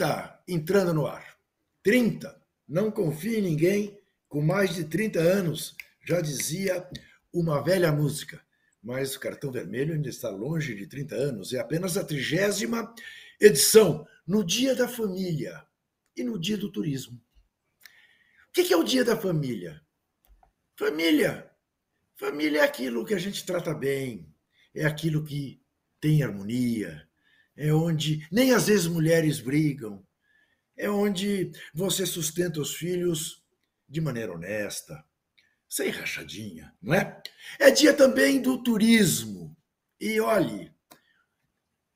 30 entrando no ar. 30. Não confie em ninguém com mais de 30 anos, já dizia uma velha música. Mas o cartão vermelho ainda está longe de 30 anos. É apenas a trigésima edição, no Dia da Família e no Dia do Turismo. O que é o Dia da Família? Família. Família é aquilo que a gente trata bem, é aquilo que tem harmonia, é onde nem às vezes mulheres brigam, é onde você sustenta os filhos de maneira honesta, sem rachadinha, não é? É dia também do turismo. E olhe,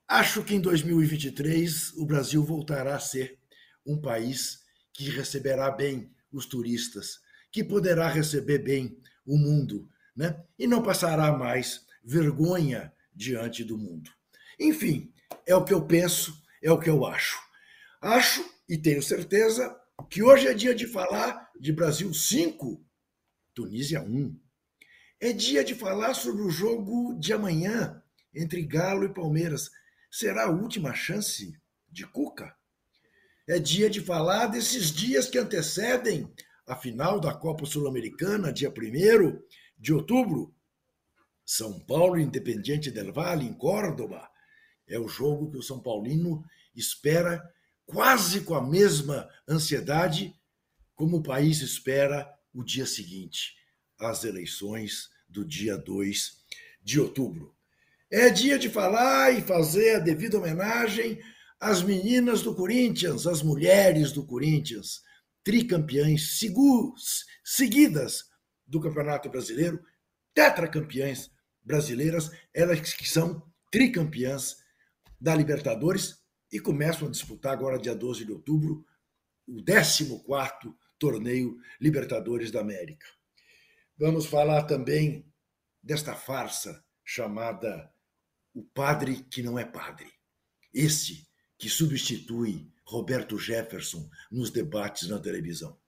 acho que em 2023 o Brasil voltará a ser um país que receberá bem os turistas, que poderá receber bem o mundo, né? E não passará mais vergonha diante do mundo. Enfim, é o que eu penso, é o que eu acho. Acho e tenho certeza que hoje é dia de falar de Brasil 5, Tunísia 1. É dia de falar sobre o jogo de amanhã entre Galo e Palmeiras. Será a última chance de Cuca? É dia de falar desses dias que antecedem a final da Copa Sul-Americana, dia 1 de outubro. São Paulo Independiente del Valle, em Córdoba. É o jogo que o São Paulino espera quase com a mesma ansiedade como o país espera o dia seguinte, as eleições do dia 2 de outubro. É dia de falar e fazer a devida homenagem às meninas do Corinthians, às mulheres do Corinthians, tricampeãs seguidas do Campeonato Brasileiro, tetracampeãs brasileiras, elas que são tricampeãs da Libertadores e começam a disputar agora, dia 12 de outubro, o 14 Torneio Libertadores da América. Vamos falar também desta farsa chamada O Padre que Não é Padre. Esse que substitui Roberto Jefferson nos debates na televisão.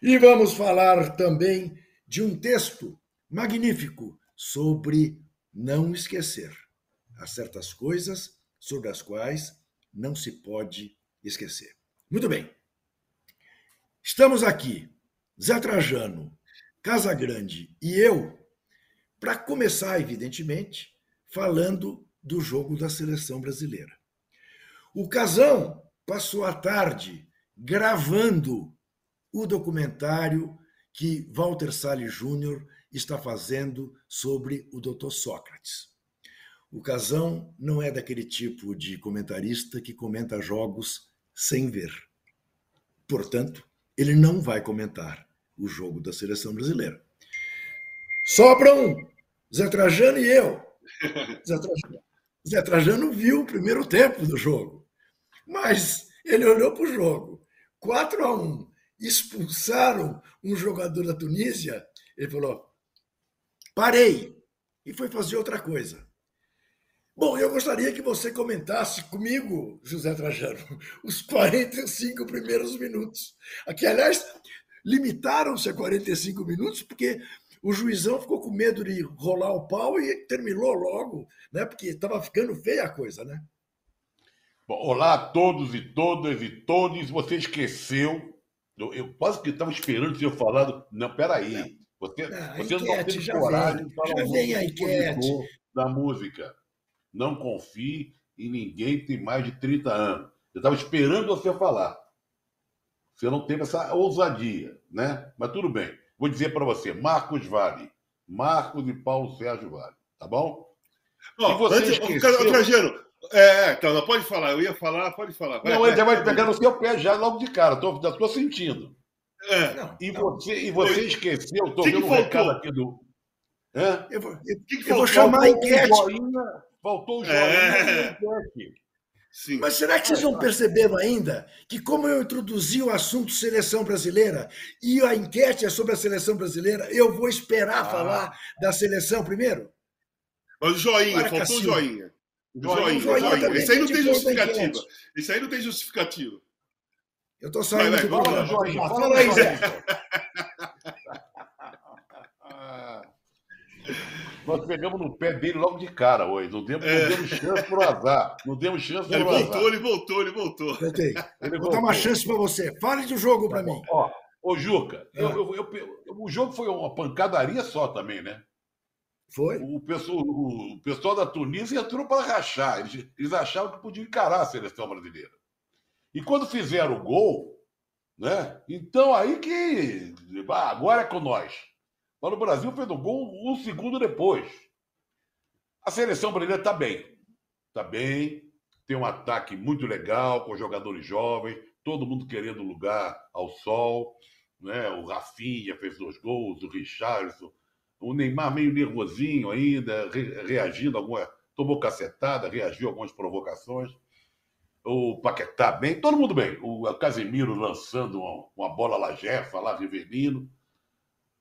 E vamos falar também de um texto magnífico sobre não esquecer. Há certas coisas sobre as quais não se pode esquecer. Muito bem. Estamos aqui, Zé Trajano, Casa Grande e eu, para começar, evidentemente, falando do jogo da seleção brasileira. O Casão passou a tarde gravando o documentário que Walter Salles Júnior está fazendo sobre o Dr. Sócrates. O Casão não é daquele tipo de comentarista que comenta jogos sem ver. Portanto, ele não vai comentar o jogo da seleção brasileira. Sobram Zé Trajano e eu. Zé Trajano, Zé Trajano viu o primeiro tempo do jogo, mas ele olhou para o jogo. 4 a 1 expulsaram um jogador da Tunísia. Ele falou: parei e foi fazer outra coisa. Bom, eu gostaria que você comentasse comigo, José Trajano, os 45 primeiros minutos. Aqui, aliás, limitaram-se a 45 minutos, porque o juizão ficou com medo de rolar o pau e terminou logo, né? Porque estava ficando feia a coisa, né? Bom, olá a todos e todas e todos. Você esqueceu. Eu, eu quase que estava esperando o senhor falar. Não, peraí. Você, ah, você enquete, não teve coragem vem, de falar já vem a enquete. da música. Não confie em ninguém que tem mais de 30 anos. Eu estava esperando você falar. Você não teve essa ousadia, né? Mas tudo bem. Vou dizer para você, Marcos Vale. Marcos e Paulo Sérgio Vale. Tá bom? Oh, você antes, esqueceu... Trajano, é, então, não pode falar. Eu ia falar, pode falar. Vai, não, ele já vai pegar no seu pé já logo de cara. Tô, já estou sentindo. É, não, e, você, e você eu... esqueceu, estou vendo um recado aqui do. É? Eu, vou, eu, eu vou chamar a enquete. Faltou o joinha é... Sim. Mas será que vocês não perceberam ainda que, como eu introduzi o assunto seleção brasileira e a enquete é sobre a seleção brasileira, eu vou esperar ah. falar da seleção primeiro? Mas o joinha, Para faltou o joinha. O joinha, joinha, joinha. Isso aí não tem justificativa. Isso aí não tem justificativa. Eu estou saindo vai, vai, do programa. Joinha. Fala aí, Zé. nós pegamos no pé dele logo de cara hoje. Não demos, é. não demos chance pro azar. Não demos chance ele voltou, azar. Ele voltou, ele voltou. Ele Vou dar uma chance para você. Fale do jogo para mim. Ó, ô, Juca, é. eu, eu, eu, o jogo foi uma pancadaria só também, né? Foi? O pessoal, o pessoal da Tunísia entrou para rachar. Eles, eles achavam que podiam encarar a seleção brasileira. E quando fizeram o gol, né? Então aí que. Agora é com nós. Mas o Brasil fez o gol um segundo depois. A seleção brasileira está bem. Está bem. Tem um ataque muito legal, com jogadores jovens, todo mundo querendo lugar ao sol. Né? O Rafinha fez dois gols, o Richardson. O Neymar meio nervosinho ainda, reagindo a alguma. Tomou cacetada, reagiu a algumas provocações o Paquetá bem, todo mundo bem. O Casemiro lançando uma, uma bola lá, Jefa, lá, Rivelino.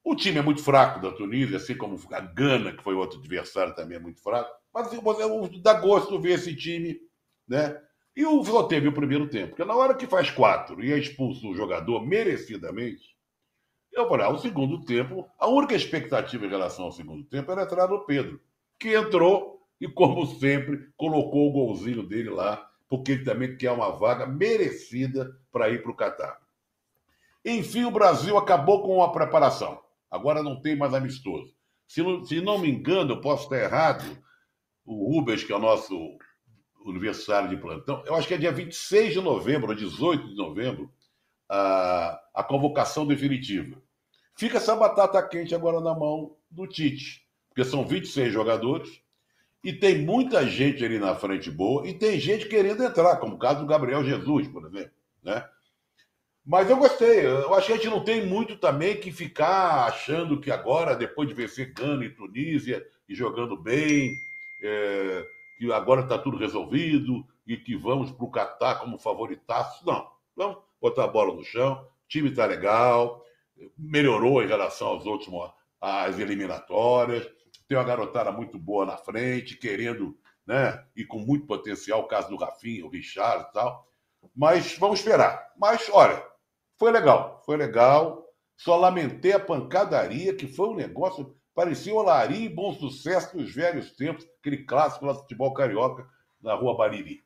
O time é muito fraco da Tunísia, assim como a Gana, que foi outro adversário, também é muito fraco. Mas assim, dá gosto ver esse time, né? E o só teve o primeiro tempo, porque na hora que faz quatro e é expulso o jogador merecidamente, eu falei, ah, o segundo tempo, a única expectativa em relação ao segundo tempo era entrar no Pedro, que entrou e, como sempre, colocou o golzinho dele lá porque ele também quer uma vaga merecida para ir para o Catar. Enfim, o Brasil acabou com a preparação. Agora não tem mais amistoso. Se não, se não me engano, eu posso estar errado, o Rubens, que é o nosso universitário de plantão, eu acho que é dia 26 de novembro, ou 18 de novembro, a, a convocação definitiva. Fica essa batata quente agora na mão do Tite, porque são 26 jogadores, e tem muita gente ali na frente boa e tem gente querendo entrar, como o caso do Gabriel Jesus, por exemplo. Né? Mas eu gostei. Eu acho que a gente não tem muito também que ficar achando que agora, depois de vencer Gana e Tunísia e jogando bem, é, que agora está tudo resolvido e que vamos para o Catar como favoritaço. Não. Vamos botar a bola no chão. O time está legal, melhorou em relação aos últimos às eliminatórias tem uma garotada muito boa na frente, querendo, né? E com muito potencial, o caso do Rafinha, o Richard e tal. Mas vamos esperar. Mas, olha, foi legal, foi legal. Só lamentei a pancadaria, que foi um negócio. Parecia Olaria e bom sucesso dos velhos tempos, aquele clássico lá do futebol carioca, na rua Bariri.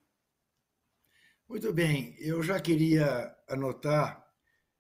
Muito bem, eu já queria anotar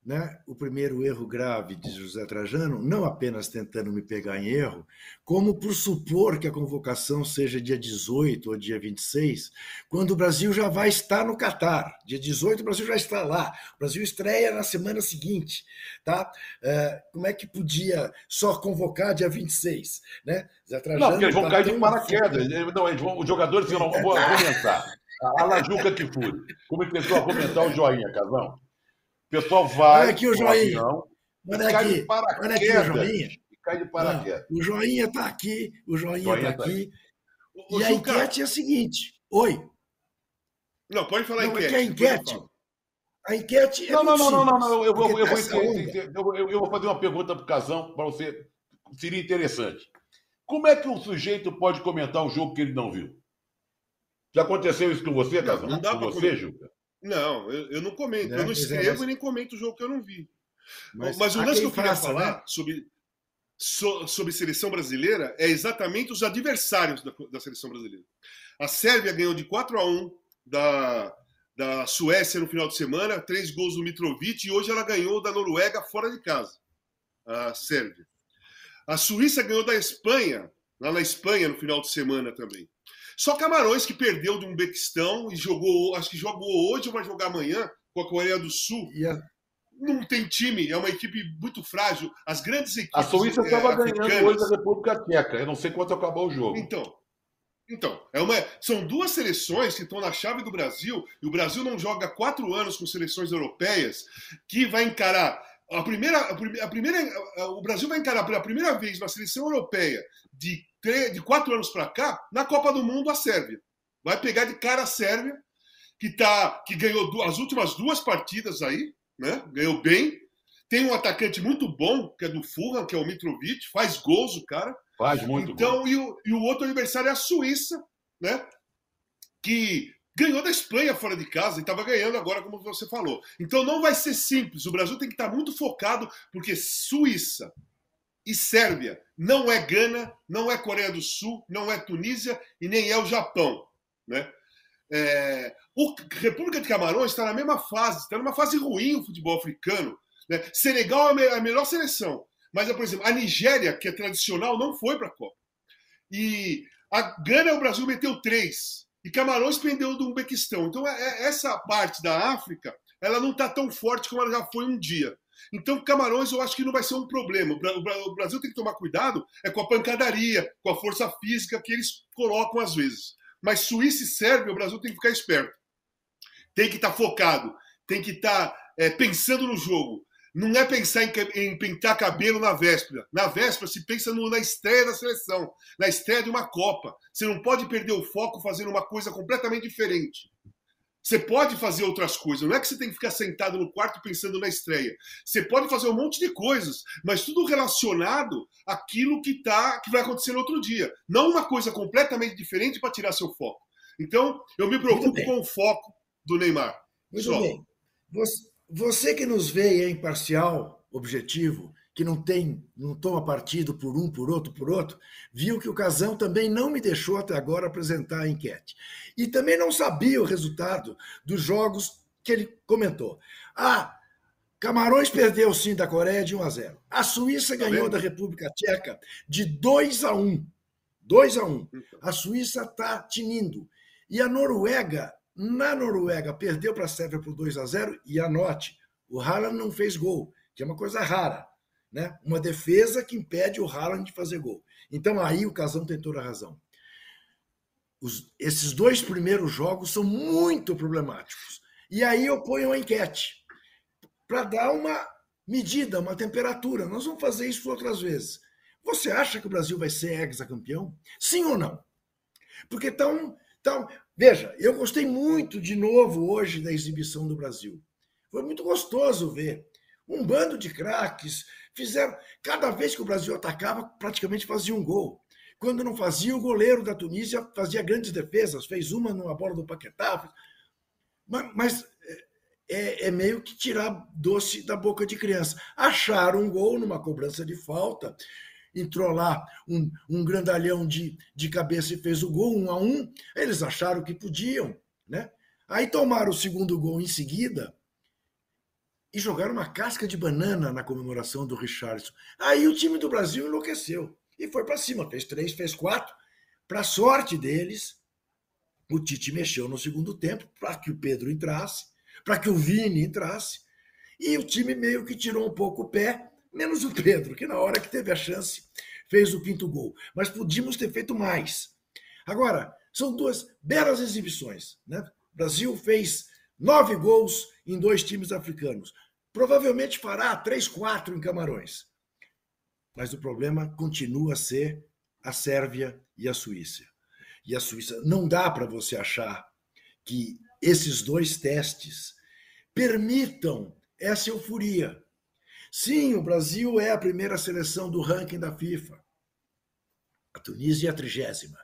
né, o primeiro erro grave de José Trajano, não apenas tentando me pegar em erro, como por supor que a convocação seja dia 18 ou dia 26, quando o Brasil já vai estar no Catar. Dia 18 o Brasil já está lá. O Brasil estreia na semana seguinte. Tá? É, como é que podia só convocar dia 26? Né? Zé Trajano não, porque eles vão tá cair de paraquedas. Não, eles vão, os jogadores vão argumentar. A Lajuca que fui. Como ele tentou argumentar o joinha, Casão? O pessoal vai. Olha aqui o joinha. Olha aqui. Olha aqui o joinha. cai de paraquedas. o joinha está aqui, o joinha está tá aqui. O, e a enquete é a seguinte. Oi. Não, pode falar não, enquete. É a enquete. A enquete é não, não, não, não, não, não, eu vou, eu, vou entender, eu, eu, vou fazer uma pergunta para o Casão, para você. Seria interessante. Como é que um sujeito pode comentar um jogo que ele não viu? Já aconteceu isso com você, Casão? Não, não dá com você, Juca? Não, eu, eu não comento. Né? Eu não escrevo é, e nem comento o jogo que eu não vi. Mas, mas o lance que eu queria faça, falar né? sobre, so, sobre seleção brasileira é exatamente os adversários da, da seleção brasileira. A Sérvia ganhou de 4 a 1 da, da Suécia no final de semana, três gols do Mitrovic, e hoje ela ganhou da Noruega fora de casa. A Sérvia. A Suíça ganhou da Espanha, lá na Espanha, no final de semana também. Só Camarões que perdeu de um Bequistão e jogou, acho que jogou hoje ou vai jogar amanhã com a Coreia do Sul. Yeah. Não tem time, é uma equipe muito frágil. As grandes equipes. A Suíça estava é, ganhando hoje da República Tcheca. Eu não sei quanto acabou o jogo. Então, então, é uma, são duas seleções que estão na chave do Brasil, e o Brasil não joga quatro anos com seleções europeias, que vai encarar. A primeira, a primeira, o Brasil vai encarar pela primeira vez uma seleção europeia de de quatro anos para cá, na Copa do Mundo, a Sérvia. Vai pegar de cara a Sérvia, que, tá, que ganhou as últimas duas partidas aí, né? ganhou bem. Tem um atacante muito bom, que é do Fulham, que é o Mitrovic, faz gols o cara. Faz muito Então, e o, e o outro adversário é a Suíça, né? que ganhou da Espanha fora de casa e estava ganhando agora, como você falou. Então não vai ser simples. O Brasil tem que estar muito focado, porque Suíça, e Sérvia. Não é Gana, não é Coreia do Sul, não é Tunísia e nem é o Japão. Né? É, o República de Camarões está na mesma fase, está numa fase ruim o futebol africano. Né? Senegal é a melhor seleção, mas, por exemplo, a Nigéria, que é tradicional, não foi para a Copa. E a Gana, o Brasil meteu três. E Camarões pendeu do Uzbequistão. Então, é, é, essa parte da África, ela não está tão forte como ela já foi um dia. Então, Camarões, eu acho que não vai ser um problema. O Brasil tem que tomar cuidado é com a pancadaria, com a força física que eles colocam às vezes. Mas Suíça e Sérvia, o Brasil tem que ficar esperto. Tem que estar tá focado, tem que estar tá, é, pensando no jogo. Não é pensar em, em, pintar cabelo na véspera. Na véspera se pensa no, na estreia da seleção, na estreia de uma Copa. Você não pode perder o foco fazendo uma coisa completamente diferente. Você pode fazer outras coisas, não é que você tem que ficar sentado no quarto pensando na estreia. Você pode fazer um monte de coisas, mas tudo relacionado àquilo que tá, que vai acontecer no outro dia. Não uma coisa completamente diferente para tirar seu foco. Então, eu me preocupo com o foco do Neymar. Muito Só. bem. Você, você que nos vê é imparcial, objetivo, que não tem, não toma partido por um, por outro, por outro, viu que o Casão também não me deixou até agora apresentar a enquete. E também não sabia o resultado dos jogos que ele comentou. Ah, Camarões perdeu sim da Coreia de 1 a 0. A Suíça tá ganhou da República Tcheca de 2 a 1. 2 a 1. Então. A Suíça está tinindo. E a Noruega, na Noruega, perdeu para a Sérvia por 2 a 0 e anote, o Haaland não fez gol, que é uma coisa rara né? uma defesa que impede o Haaland de fazer gol. Então aí o Casão tem toda a razão. Os, esses dois primeiros jogos são muito problemáticos. E aí eu ponho uma enquete para dar uma medida, uma temperatura. Nós vamos fazer isso outras vezes. Você acha que o Brasil vai ser hexacampeão? Sim ou não? Porque tão, tão. Veja, eu gostei muito de novo hoje da exibição do Brasil. Foi muito gostoso ver um bando de craques, Fizeram. Cada vez que o Brasil atacava, praticamente fazia um gol. Quando não fazia, o goleiro da Tunísia fazia grandes defesas, fez uma numa bola do Paquetá. Mas, mas é, é, meio que tirar doce da boca de criança. Acharam um gol numa cobrança de falta, entrou lá um, um grandalhão de, de cabeça e fez o gol, um a um. Eles acharam que podiam, né? Aí tomaram o segundo gol em seguida e jogaram uma casca de banana na comemoração do Richardson. Aí o time do Brasil enlouqueceu e foi para cima, fez três, fez quatro. Para sorte deles, o Tite mexeu no segundo tempo para que o Pedro entrasse, para que o Vini entrasse, e o time meio que tirou um pouco o pé, menos o Pedro, que na hora que teve a chance fez o quinto gol. Mas podíamos ter feito mais. Agora, são duas belas exibições. Né? O Brasil fez nove gols em dois times africanos. Provavelmente fará três, quatro em Camarões. Mas o problema continua a ser a Sérvia e a Suíça. E a Suíça não dá para você achar que esses dois testes permitam essa euforia. Sim, o Brasil é a primeira seleção do ranking da FIFA. A Tunísia é a trigésima.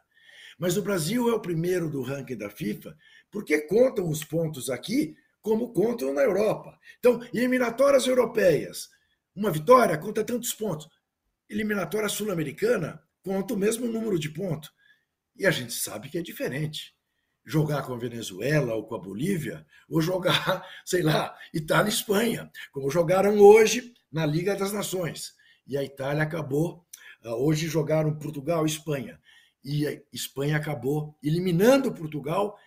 Mas o Brasil é o primeiro do ranking da FIFA porque contam os pontos aqui como contam na Europa. Então, eliminatórias europeias, uma vitória conta tantos pontos. Eliminatória sul-americana conta o mesmo número de pontos. E a gente sabe que é diferente. Jogar com a Venezuela ou com a Bolívia, ou jogar, sei lá, Itália e Espanha, como jogaram hoje na Liga das Nações. E a Itália acabou, ah, hoje jogaram Portugal e Espanha. E a Espanha acabou eliminando Portugal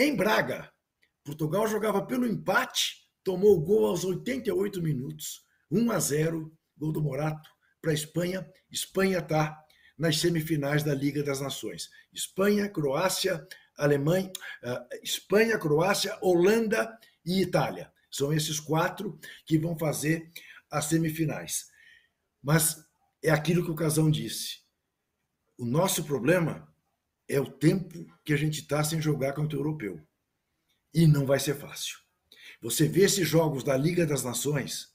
em Braga, Portugal jogava pelo empate, tomou o gol aos 88 minutos, 1 a 0, gol do Morato para a Espanha. Espanha está nas semifinais da Liga das Nações. Espanha, Croácia, Alemanha, uh, Espanha, Croácia, Holanda e Itália. São esses quatro que vão fazer as semifinais. Mas é aquilo que o Casão disse. O nosso problema é o tempo que a gente está sem jogar contra o europeu. E não vai ser fácil. Você vê esses jogos da Liga das Nações,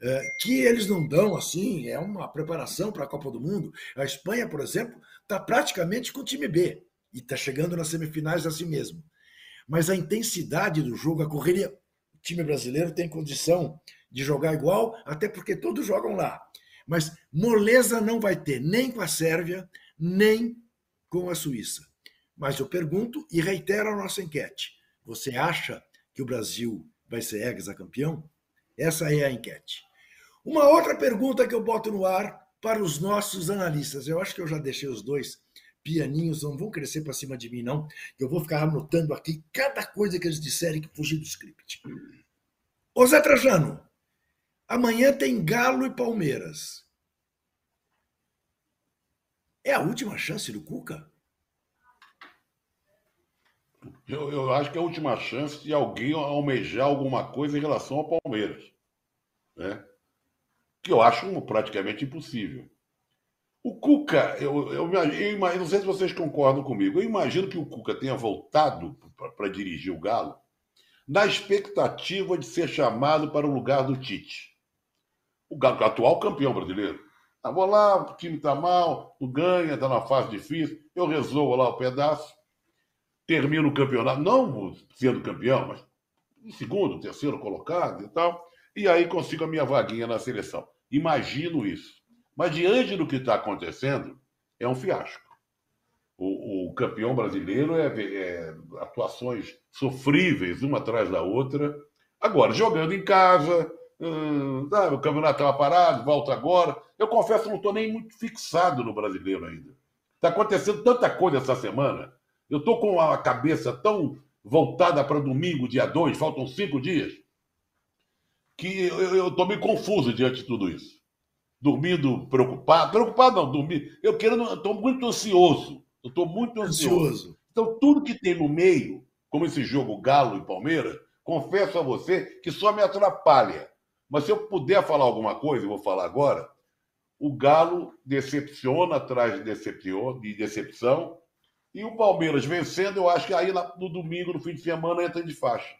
é, que eles não dão assim, é uma preparação para a Copa do Mundo. A Espanha, por exemplo, está praticamente com o time B e está chegando nas semifinais assim mesmo. Mas a intensidade do jogo, a correria, o time brasileiro tem condição de jogar igual, até porque todos jogam lá. Mas moleza não vai ter nem com a Sérvia, nem com a Suíça. Mas eu pergunto e reitero a nossa enquete. Você acha que o Brasil vai ser hexacampeão? Essa é a enquete. Uma outra pergunta que eu boto no ar para os nossos analistas. Eu acho que eu já deixei os dois pianinhos, não vão crescer para cima de mim, não. Eu vou ficar anotando aqui cada coisa que eles disserem que fugir do script. Ô Zé Trajano, amanhã tem Galo e Palmeiras. É a última chance do Cuca? Eu, eu, acho que é a última chance de alguém almejar alguma coisa em relação ao Palmeiras. Né? Que eu acho praticamente impossível. O Cuca, eu, eu, eu, não sei se vocês concordam comigo, eu imagino que o Cuca tenha voltado para dirigir o Galo na expectativa de ser chamado para o lugar do Tite. O atual campeão brasileiro. Ah, vou lá, o time está mal, não ganha, está na fase difícil, eu resolvo lá o pedaço termino o campeonato, não sendo campeão, mas em segundo, terceiro colocado e tal, e aí consigo a minha vaguinha na seleção. Imagino isso. Mas diante do que está acontecendo, é um fiasco. O, o campeão brasileiro é, é, atuações sofríveis, uma atrás da outra. Agora, jogando em casa, hum, ah, o campeonato estava parado, volta agora. Eu confesso, não estou nem muito fixado no brasileiro ainda. Está acontecendo tanta coisa essa semana eu estou com a cabeça tão voltada para domingo, dia 2, faltam cinco dias, que eu estou meio confuso diante de tudo isso. Dormindo preocupado, preocupado não, dormir. Eu quero, estou muito ansioso. Eu estou muito ansioso. ansioso. Então, tudo que tem no meio, como esse jogo Galo e Palmeiras, confesso a você que só me atrapalha. Mas se eu puder falar alguma coisa, eu vou falar agora. O Galo decepciona atrás de decepção, de decepção e o Palmeiras vencendo, eu acho que aí no domingo, no fim de semana, entra de faixa.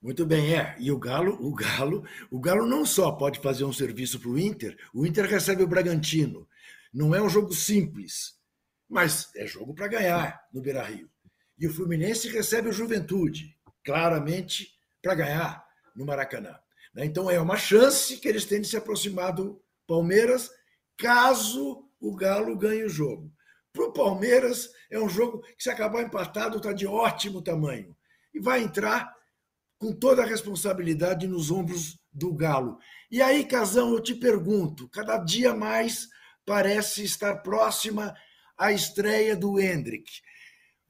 Muito bem, é. E o Galo, o Galo, o Galo não só pode fazer um serviço para o Inter, o Inter recebe o Bragantino. Não é um jogo simples, mas é jogo para ganhar no Beira Rio. E o Fluminense recebe o Juventude, claramente para ganhar no Maracanã. Né? Então é uma chance que eles têm de se aproximar do Palmeiras, caso o Galo ganhe o jogo. Para o Palmeiras, é um jogo que, se acabar empatado, está de ótimo tamanho. E vai entrar com toda a responsabilidade nos ombros do Galo. E aí, Casão, eu te pergunto: cada dia mais parece estar próxima a estreia do Hendrick.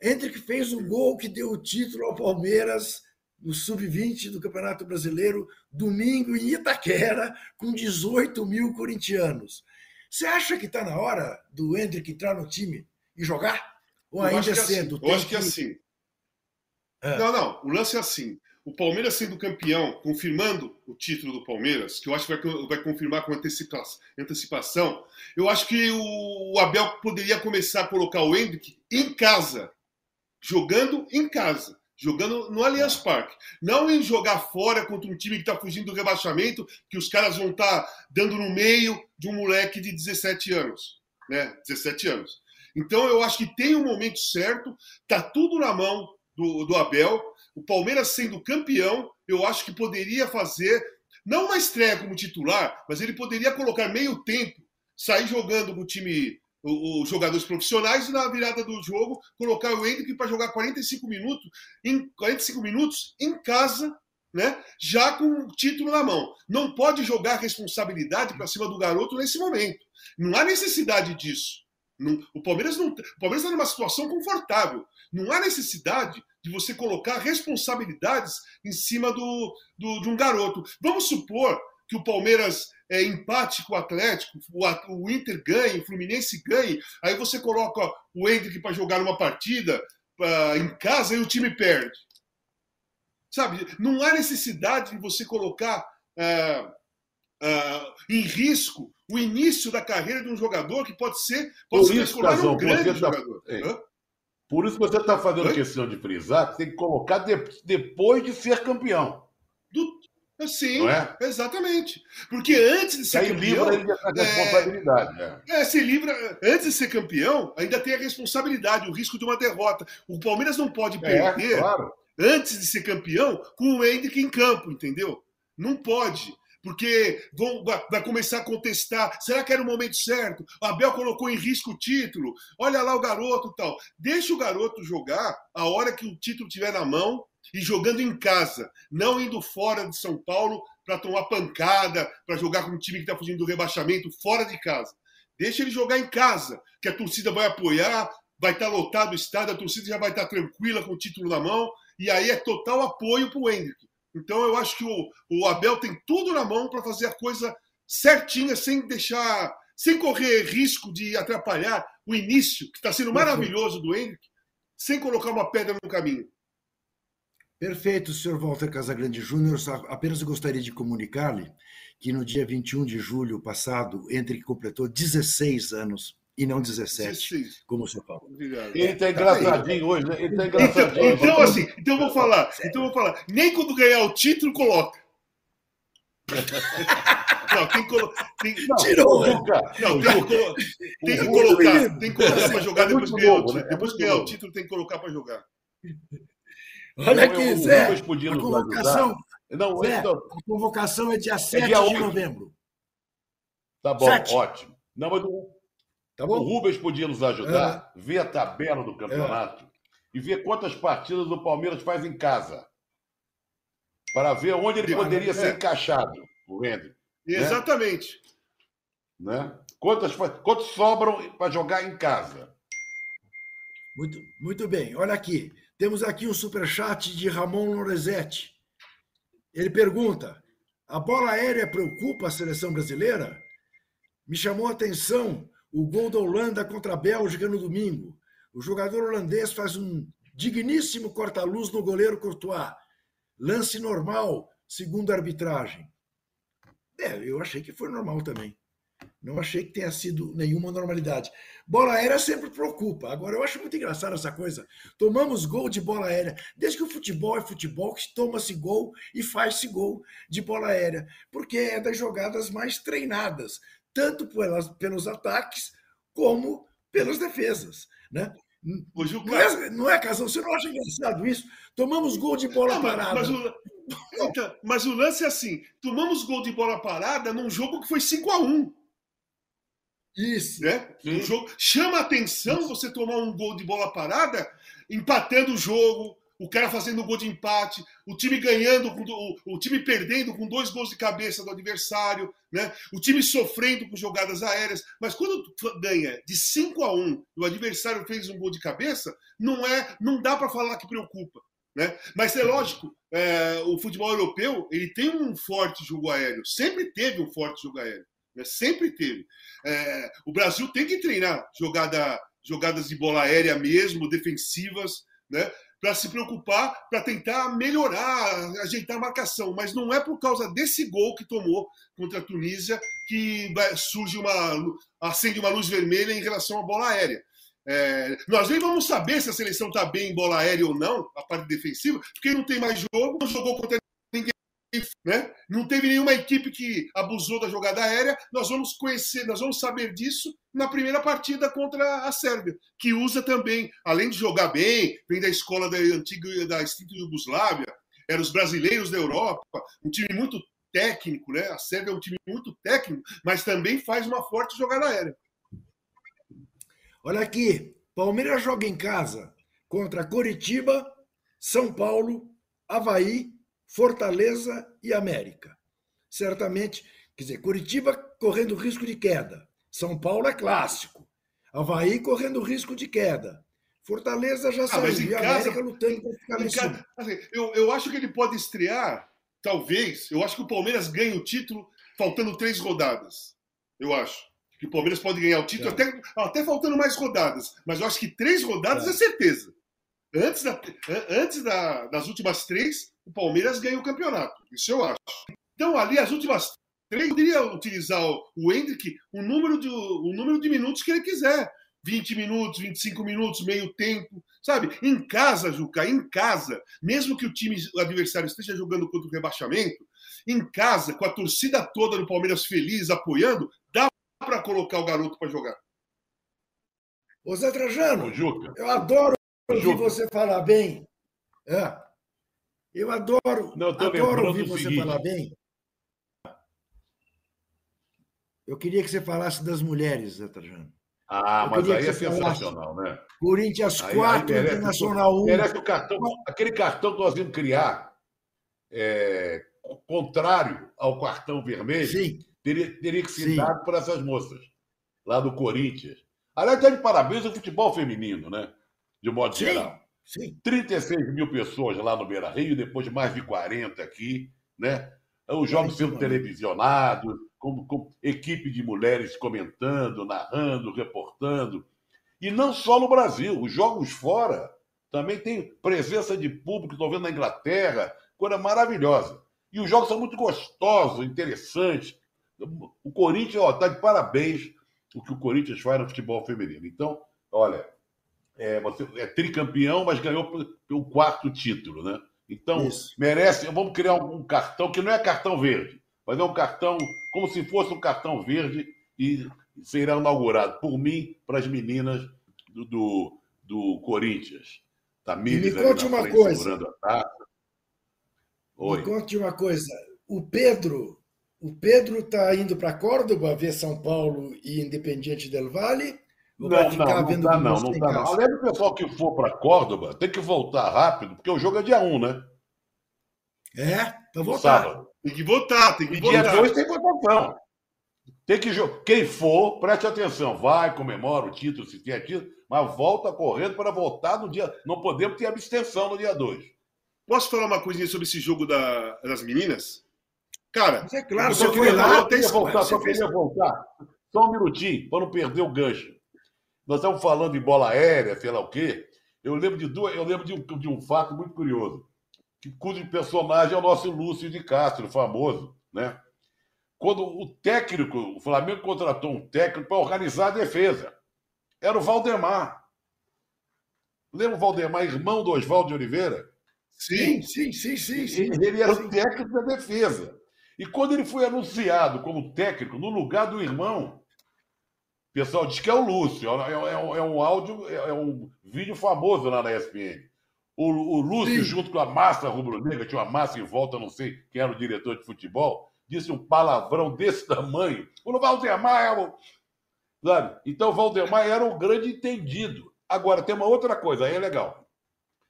Hendrick fez o gol que deu o título ao Palmeiras no sub-20 do Campeonato Brasileiro, domingo em Itaquera, com 18 mil corintianos. Você acha que está na hora do Hendrick entrar no time e jogar? Ou ainda é cedo? Assim. Eu acho que é assim. É. Não, não. O lance é assim. O Palmeiras sendo campeão, confirmando o título do Palmeiras, que eu acho que vai, vai confirmar com antecipação, eu acho que o Abel poderia começar a colocar o Hendrick em casa, jogando em casa jogando no Allianz Parque. Não em jogar fora contra um time que está fugindo do rebaixamento, que os caras vão estar tá dando no meio de um moleque de 17 anos. Né? 17 anos. Então eu acho que tem um momento certo, tá tudo na mão do, do Abel. O Palmeiras sendo campeão, eu acho que poderia fazer, não uma estreia como titular, mas ele poderia colocar meio tempo, sair jogando com o time os jogadores profissionais e na virada do jogo colocar o Hendrick para jogar 45 minutos em 45 minutos em casa, né? Já com o título na mão. Não pode jogar responsabilidade para cima do garoto nesse momento. Não há necessidade disso. O Palmeiras não, o Palmeiras está numa situação confortável. Não há necessidade de você colocar responsabilidades em cima do, do de um garoto. Vamos supor que o Palmeiras é, empate com o Atlético, o, o Inter ganha, o Fluminense ganha, aí você coloca o Hendrick para jogar numa partida uh, em casa e o time perde. Sabe? Não há necessidade de você colocar uh, uh, em risco o início da carreira de um jogador que pode ser pode Por se transformar num grande tá- jogador. É. Por isso você está fazendo Oi? questão de frisar que tem que colocar de, depois de ser campeão. Sim, é? exatamente. Porque antes de ser Aí campeão. livra é, responsabilidade. É, é, se livra. Antes de ser campeão, ainda tem a responsabilidade, o risco de uma derrota. O Palmeiras não pode é, perder, claro. antes de ser campeão, com o Hendrick em campo, entendeu? Não pode. porque vão, vai começar a contestar. Será que era o momento certo? O Abel colocou em risco o título. Olha lá o garoto tal. Deixa o garoto jogar a hora que o título estiver na mão e jogando em casa, não indo fora de São Paulo para tomar pancada, para jogar com um time que está fugindo do rebaixamento fora de casa. Deixa ele jogar em casa, que a torcida vai apoiar, vai estar tá lotado o estádio, a torcida já vai estar tá tranquila com o título na mão, e aí é total apoio para o Hendrick. Então eu acho que o, o Abel tem tudo na mão para fazer a coisa certinha, sem deixar, sem correr risco de atrapalhar o início, que está sendo maravilhoso do Hendrick, sem colocar uma pedra no caminho. Perfeito, senhor Walter Casagrande Júnior. Apenas gostaria de comunicar-lhe que no dia 21 de julho passado, Hendrick completou 16 anos e não 17, 16. como o senhor falou. Obrigado. Ele está engraçadinho hoje, né? Ele está engraçadinho. Então, então, assim, então eu vou falar. Então eu vou falar. Nem quando ganhar o título, coloca. Não, tem que colocar. Tirou! Não, tem, que, tem que colocar. Tem que colocar para jogar depois que ganhar o título. Depois que ganhar o título, tem que colocar para jogar. Olha aqui, Zé. A convocação, não, Zé, a convocação é dia 7 é dia de novembro. Tá bom, 7. ótimo. Não, mas o, Tá? O Rubens podia nos ajudar, é. ver a tabela do campeonato é. e ver quantas partidas o Palmeiras faz em casa. Para ver onde ele poderia é. ser encaixado, o Hendrick. Né? Exatamente. Né? Quantas, quantos sobram para jogar em casa? Muito, muito bem. Olha aqui. Temos aqui um superchat de Ramon Lorenzetti. Ele pergunta: a bola aérea preocupa a seleção brasileira? Me chamou a atenção o gol da Holanda contra a Bélgica no domingo. O jogador holandês faz um digníssimo corta-luz no goleiro Courtois. Lance normal, segundo a arbitragem. É, eu achei que foi normal também. Não achei que tenha sido nenhuma normalidade. Bola aérea sempre preocupa. Agora, eu acho muito engraçado essa coisa. Tomamos gol de bola aérea. Desde que o futebol é futebol, que toma-se gol e faz-se gol de bola aérea. Porque é das jogadas mais treinadas tanto pelas, pelos ataques como pelas defesas. Né? não, é, não é, Casão? Você não acha engraçado isso? Tomamos gol de bola não, parada. Mas o, então, mas o lance é assim: tomamos gol de bola parada num jogo que foi 5 a 1 Isso. Né? Um jogo, chama atenção isso. você tomar um gol de bola parada, empatando o jogo, o cara fazendo gol de empate, o time ganhando, o, o time perdendo com dois gols de cabeça do adversário, né? o time sofrendo com jogadas aéreas. Mas quando ganha de 5 a 1 e o adversário fez um gol de cabeça, não é, não dá para falar que preocupa. Né? Mas é lógico, é, o futebol europeu ele tem um forte jogo aéreo, sempre teve um forte jogo aéreo, né? sempre teve. É, o Brasil tem que treinar jogada, jogadas de bola aérea mesmo, defensivas, né? para se preocupar, para tentar melhorar, ajeitar a marcação. Mas não é por causa desse gol que tomou contra a Tunísia que surge uma. acende uma luz vermelha em relação à bola aérea. É, nós nem vamos saber se a seleção está bem em bola aérea ou não, a parte defensiva, porque não tem mais jogo, não jogou contra né? Não teve nenhuma equipe que abusou da jogada aérea. Nós vamos conhecer, nós vamos saber disso na primeira partida contra a Sérvia, que usa também, além de jogar bem, vem da escola da antiga da extinta Yugoslávia, eram os brasileiros da Europa, um time muito técnico, né? A Sérvia é um time muito técnico, mas também faz uma forte jogada aérea. Olha aqui, Palmeiras joga em casa contra Coritiba, São Paulo, Havaí Fortaleza e América. Certamente, quer dizer, Curitiba correndo risco de queda. São Paulo é clássico. Havaí correndo risco de queda. Fortaleza já ah, saiu. E América lutando para ficar em cima. Assim, eu, eu acho que ele pode estrear, talvez. Eu acho que o Palmeiras ganha o título faltando três rodadas. Eu acho. Que o Palmeiras pode ganhar o título é. até, até faltando mais rodadas. Mas eu acho que três rodadas é, é certeza. Antes, da, antes da, das últimas três, o Palmeiras ganha o campeonato. Isso eu acho. Então, ali, as últimas três, poderia utilizar o Hendrick o número, de, o número de minutos que ele quiser. 20 minutos, 25 minutos, meio tempo, sabe? Em casa, Juca, em casa, mesmo que o time o adversário esteja jogando contra o rebaixamento, em casa, com a torcida toda do Palmeiras feliz, apoiando, dá para colocar o garoto para jogar. Ô Zé Trajano, Ô, eu adoro ouvir você falar bem. É. Eu adoro, Não, adoro ouvir você seguinte. falar bem. Eu queria que você falasse das mulheres, Zé Trajano. Ah, mas aí é sensacional, né? Corinthians 4, Internacional 1. Merece o cartão, aquele cartão que nós vimos criar, é, contrário ao cartão vermelho, Sim. Teria, teria que ser Sim. dado para essas moças, lá do Corinthians. Aliás, está de parabéns ao futebol feminino, né? De modo Sim. geral. Sim. 36 mil pessoas lá no Beira Rio, depois de mais de 40 aqui, né? Os jogos sendo televisionados, com, com equipe de mulheres comentando, narrando, reportando. E não só no Brasil, os jogos fora também tem presença de público, estou vendo na Inglaterra, coisa maravilhosa. E os jogos são muito gostosos, interessantes. O Corinthians está de parabéns o que o Corinthians faz no futebol feminino. Então, olha, é, você é tricampeão, mas ganhou o quarto título, né? Então, Isso. merece. Vamos criar um cartão que não é cartão verde, mas é um cartão como se fosse um cartão verde e será inaugurado por mim para as meninas do, do, do Corinthians. Tamires me conte uma coisa. Me conte uma coisa. O Pedro, o Pedro está indo para Córdoba ver São Paulo e Independiente del Vale? Não, vai ficar não, vendo tá, não, não tá, não. Além do pessoal que for para Córdoba, tem que voltar rápido, porque o jogo é dia 1, né? É, para voltar. Sábado. Tem que votar, tem que e votar. dia 2 tem votação. Tem que Quem for, preste atenção. Vai, comemora o título, se tem título, mas volta correndo para votar no dia. Não podemos ter abstenção no dia 2. Posso falar uma coisinha sobre esse jogo da... das meninas? Cara, Mas é claro, você foi lá. Voltar, só queria voltar. Só um minutinho, para não perder o gancho. Nós estamos falando em bola aérea, sei lá o quê. Eu lembro de, duas, eu lembro de um, de um fato muito curioso que, cujo personagem é o nosso Lúcio de Castro, famoso, né? Quando o técnico, o Flamengo contratou um técnico para organizar a defesa. Era o Valdemar. Lembra o Valdemar, irmão do Oswaldo de Oliveira? Sim, sim, sim, sim. sim. Ele, era o técnico da defesa. E quando ele foi anunciado como técnico no lugar do irmão, pessoal diz que é o Lúcio. É, é, é, é um áudio, é, é um vídeo famoso lá na ESPN. O, o Lúcio, Sim. junto com a massa rubro-negra, tinha uma massa em volta, não sei quem era o diretor de futebol, disse um palavrão desse tamanho. O Valdemar é o... Sabe? Então, o Valdemar era o grande entendido. Agora, tem uma outra coisa, aí é legal.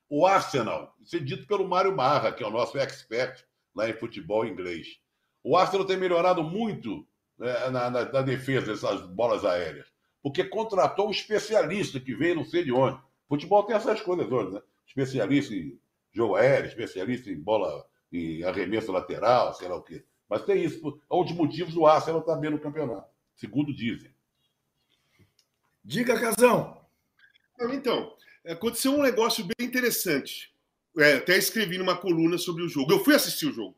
O Arsenal, isso é dito pelo Mário Marra, que é o nosso expert lá em futebol inglês. O Arsenal tem melhorado muito né, na, na, na defesa dessas bolas aéreas, porque contratou um especialista que veio não sei de onde. Futebol tem essas coisas hoje, né? especialista em jogo aéreo, especialista em bola, em arremesso lateral, sei lá o quê. Mas tem isso. É um dos motivos do Arsenal estar bem no campeonato, segundo dizem. Diga, Casão. Então, aconteceu um negócio bem interessante. É, até escrevi numa coluna sobre o jogo. Eu fui assistir o jogo.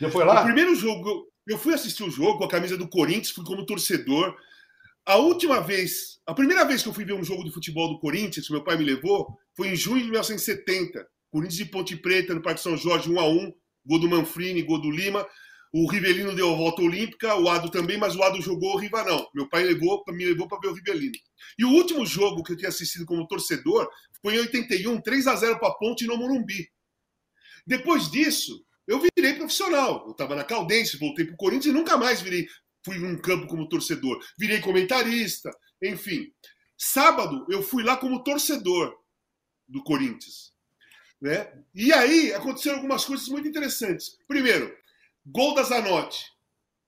Já foi lá? O primeiro jogo, eu fui assistir o jogo com a camisa do Corinthians, fui como torcedor. A última vez, a primeira vez que eu fui ver um jogo de futebol do Corinthians, que meu pai me levou, foi em junho de 1970. Corinthians e Ponte Preta, no Parque São Jorge, 1 a 1 Gol do Manfrini, gol do Lima. O Rivelino deu a volta olímpica, o Ado também, mas o Ado jogou, o Riva não. Meu pai levou, me levou para ver o Rivelino. E o último jogo que eu tinha assistido como torcedor foi em 81, 3 a 0 para a Ponte no Morumbi. Depois disso, eu virei profissional. Eu estava na Caldense, voltei para o Corinthians e nunca mais virei fui num campo como torcedor, virei comentarista, enfim. Sábado eu fui lá como torcedor do Corinthians. Né? E aí aconteceram algumas coisas muito interessantes. Primeiro, gol da Zanotti.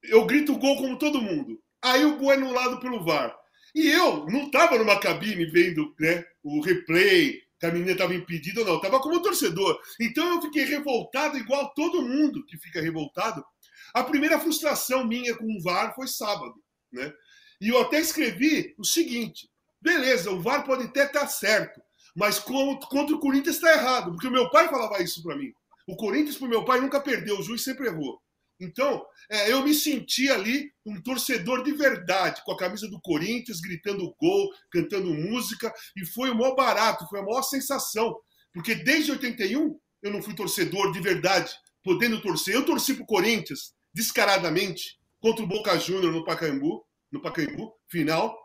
Eu grito gol como todo mundo. Aí o gol é anulado pelo VAR. E eu não estava numa cabine vendo né, o replay, que a menina estava impedida ou não. Estava como torcedor. Então eu fiquei revoltado, igual todo mundo que fica revoltado, a primeira frustração minha com o VAR foi sábado, né? E eu até escrevi o seguinte: beleza, o VAR pode até estar certo, mas contra o Corinthians está errado, porque o meu pai falava isso para mim. O Corinthians, para o meu pai, nunca perdeu, o juiz sempre errou. Então, é, eu me senti ali um torcedor de verdade, com a camisa do Corinthians, gritando gol, cantando música, e foi o maior barato, foi a maior sensação. Porque desde 81 eu não fui torcedor de verdade, podendo torcer. Eu torci para o Corinthians, descaradamente contra o Boca Júnior no Pacaembu, no Pacaembu, final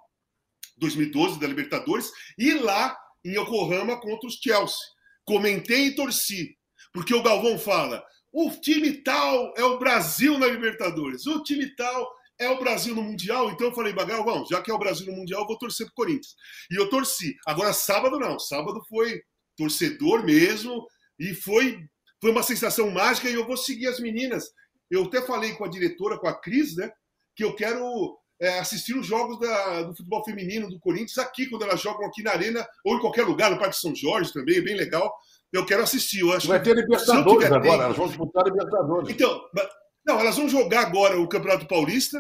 2012 da Libertadores, e lá em Yokohama contra os Chelsea. Comentei e torci, porque o Galvão fala: o time tal é o Brasil na Libertadores, o time tal. é o Brasil no Mundial, então eu falei, Bagal, vamos, já que é o Brasil no Mundial, eu vou torcer pro Corinthians. E eu torci. Agora, sábado não. Sábado foi torcedor mesmo e foi, foi uma sensação mágica e eu vou seguir as meninas. Eu até falei com a diretora, com a Cris, né, que eu quero é, assistir os jogos da, do futebol feminino do Corinthians aqui, quando elas jogam aqui na Arena, ou em qualquer lugar, no Parque São Jorge também, é bem legal. Eu quero assistir. Eu acho Vai ter Libertadores agora, tempo... elas vão disputar Libertadores. Então, não, elas vão jogar agora o Campeonato Paulista,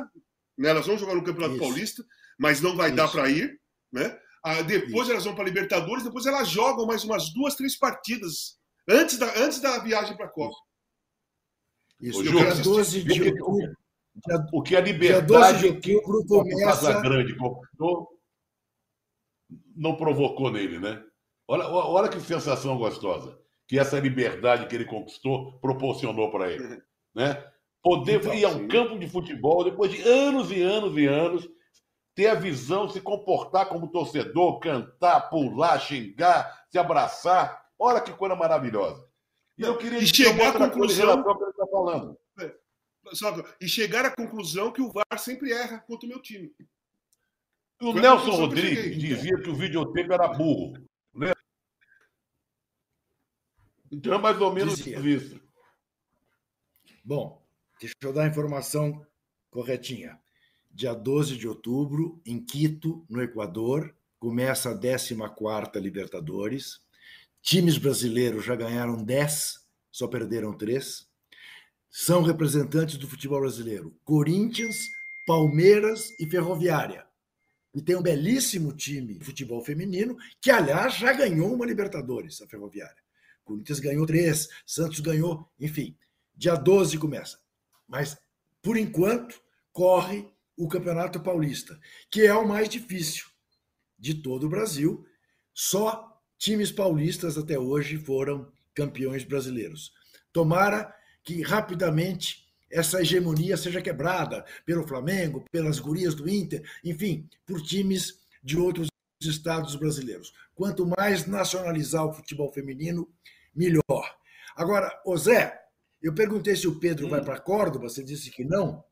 né? Elas vão jogar no Campeonato Isso. Paulista, mas não vai Isso. dar para ir, né? Ah, depois Isso. elas vão para Libertadores, depois elas jogam mais umas duas, três partidas antes da, antes da viagem para a Copa. Isso, dia 12 de outubro. O que a liberdade dia 12 de outubro começa... Grande conquistou, não provocou nele, né? Olha, olha que sensação gostosa que essa liberdade que ele conquistou proporcionou para ele, né? Poder então, ir ao campo de futebol depois de anos e anos e anos, ter a visão, se comportar como torcedor, cantar, pular, xingar, se abraçar. Olha que coisa maravilhosa. E eu queria e chegar à conclusão que ele está falando. É, e chegar à conclusão que o VAR sempre erra contra o meu time. O Foi Nelson Rodrigues dizia que o videotape era burro. Né? Então é mais ou menos dizia. isso. Bom, Deixa eu dar a informação corretinha. Dia 12 de outubro, em Quito, no Equador, começa a 14ª Libertadores. Times brasileiros já ganharam 10, só perderam 3. São representantes do futebol brasileiro: Corinthians, Palmeiras e Ferroviária. E tem um belíssimo time de futebol feminino, que, aliás, já ganhou uma Libertadores, a Ferroviária. Corinthians ganhou três, Santos ganhou, enfim. Dia 12 começa. Mas, por enquanto, corre o Campeonato Paulista, que é o mais difícil de todo o Brasil. Só times paulistas até hoje foram campeões brasileiros. Tomara que rapidamente essa hegemonia seja quebrada pelo Flamengo, pelas gurias do Inter, enfim, por times de outros estados brasileiros. Quanto mais nacionalizar o futebol feminino, melhor. Agora, o Zé, eu perguntei se o Pedro hum. vai para Córdoba, você disse que não,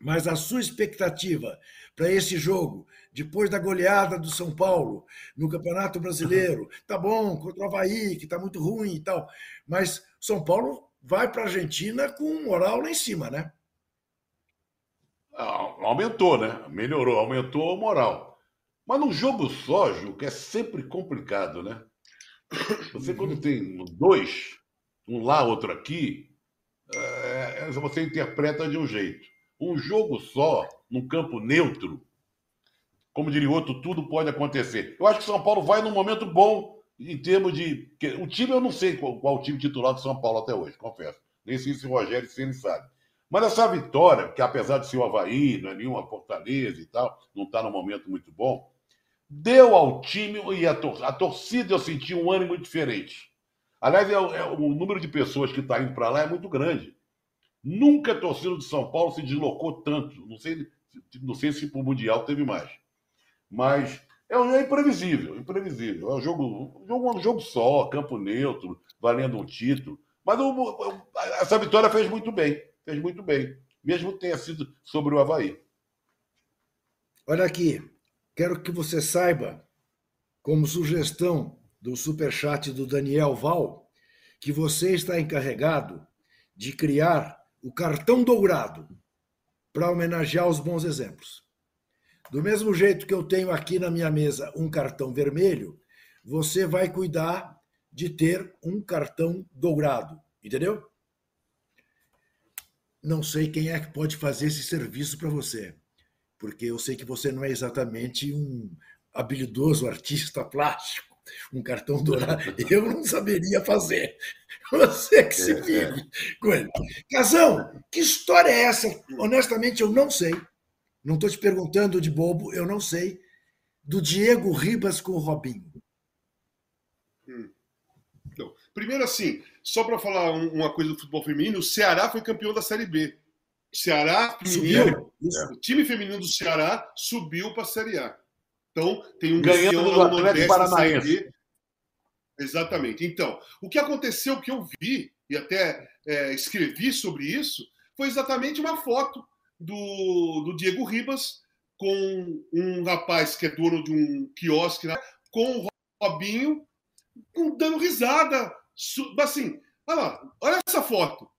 mas a sua expectativa para esse jogo, depois da goleada do São Paulo no Campeonato Brasileiro, tá bom, contra o Havaí, que está muito ruim e tal, mas São Paulo vai para a Argentina com moral lá em cima, né? Ah, aumentou, né? Melhorou, aumentou a moral. Mas num jogo só, Ju, que é sempre complicado, né? Você quando tem dois, um lá, outro aqui, é, é, você interpreta de um jeito. Um jogo só, num campo neutro, como diria outro, tudo pode acontecer. Eu acho que São Paulo vai num momento bom em termos de. O time, eu não sei qual, qual o time titular do São Paulo até hoje, confesso. Nem sei se o Rogério se ele sabe. Mas essa vitória, que apesar de ser o Havaí, não é nenhuma Fortaleza e tal, não está num momento muito bom, deu ao time e a, tor torcida eu senti um ânimo diferente. Aliás, é, é, o número de pessoas que está indo para lá é muito grande. Nunca a torcida de São Paulo se deslocou tanto. Não sei, não sei se para o Mundial teve mais. Mas é, é imprevisível, imprevisível. É um jogo, jogo, um jogo só, campo neutro, valendo um título. Mas o, essa vitória fez muito bem. Fez muito bem. Mesmo tenha sido sobre o Havaí. Olha aqui, quero que você saiba, como sugestão do superchat do Daniel Val, que você está encarregado de criar o cartão dourado para homenagear os bons exemplos. Do mesmo jeito que eu tenho aqui na minha mesa um cartão vermelho, você vai cuidar de ter um cartão dourado, entendeu? Não sei quem é que pode fazer esse serviço para você, porque eu sei que você não é exatamente um habilidoso artista plástico um cartão dourado, eu não saberia fazer. Você que se vire com ele. Casão, que história é essa? Honestamente, eu não sei. Não estou te perguntando de bobo, eu não sei. Do Diego Ribas com o Robinho. Hum. Então, primeiro, assim, só para falar uma coisa do futebol feminino, o Ceará foi campeão da Série B. O Ceará feminino, o time feminino do Ceará subiu para a Série A. Então, tem um ganhando do Atlético Paranaense. Exatamente. Então, o que aconteceu, o que eu vi, e até é, escrevi sobre isso, foi exatamente uma foto do, do Diego Ribas com um rapaz que é dono de um quiosque lá, com o Robinho, dando risada. Assim, olha lá, olha essa foto.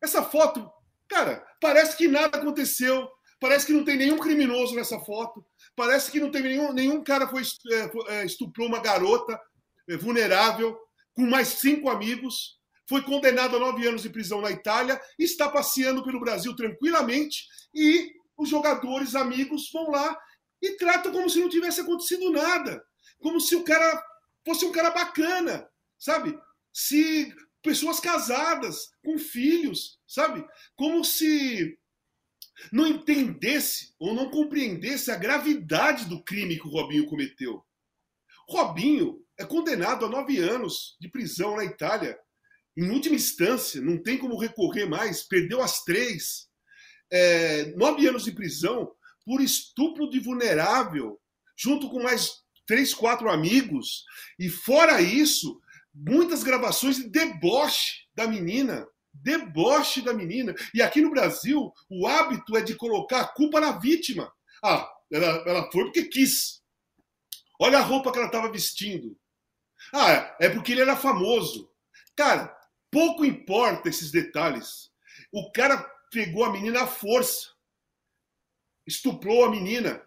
Essa foto, cara, parece que nada aconteceu. Parece que não tem nenhum criminoso nessa foto. Parece que não tem nenhum, nenhum cara foi é, é, estuprou uma garota é, vulnerável com mais cinco amigos. Foi condenado a nove anos de prisão na Itália, está passeando pelo Brasil tranquilamente e os jogadores amigos vão lá e tratam como se não tivesse acontecido nada, como se o cara fosse um cara bacana, sabe? Se pessoas casadas com filhos, sabe? Como se não entendesse ou não compreendesse a gravidade do crime que o Robinho cometeu. Robinho é condenado a nove anos de prisão na Itália. Em última instância, não tem como recorrer mais, perdeu as três. É, nove anos de prisão por estupro de vulnerável, junto com mais três, quatro amigos. E fora isso, muitas gravações de deboche da menina deboche da menina. E aqui no Brasil, o hábito é de colocar a culpa na vítima. Ah, ela, ela foi porque quis. Olha a roupa que ela estava vestindo. Ah, é porque ele era famoso. Cara, pouco importa esses detalhes. O cara pegou a menina à força, estuprou a menina,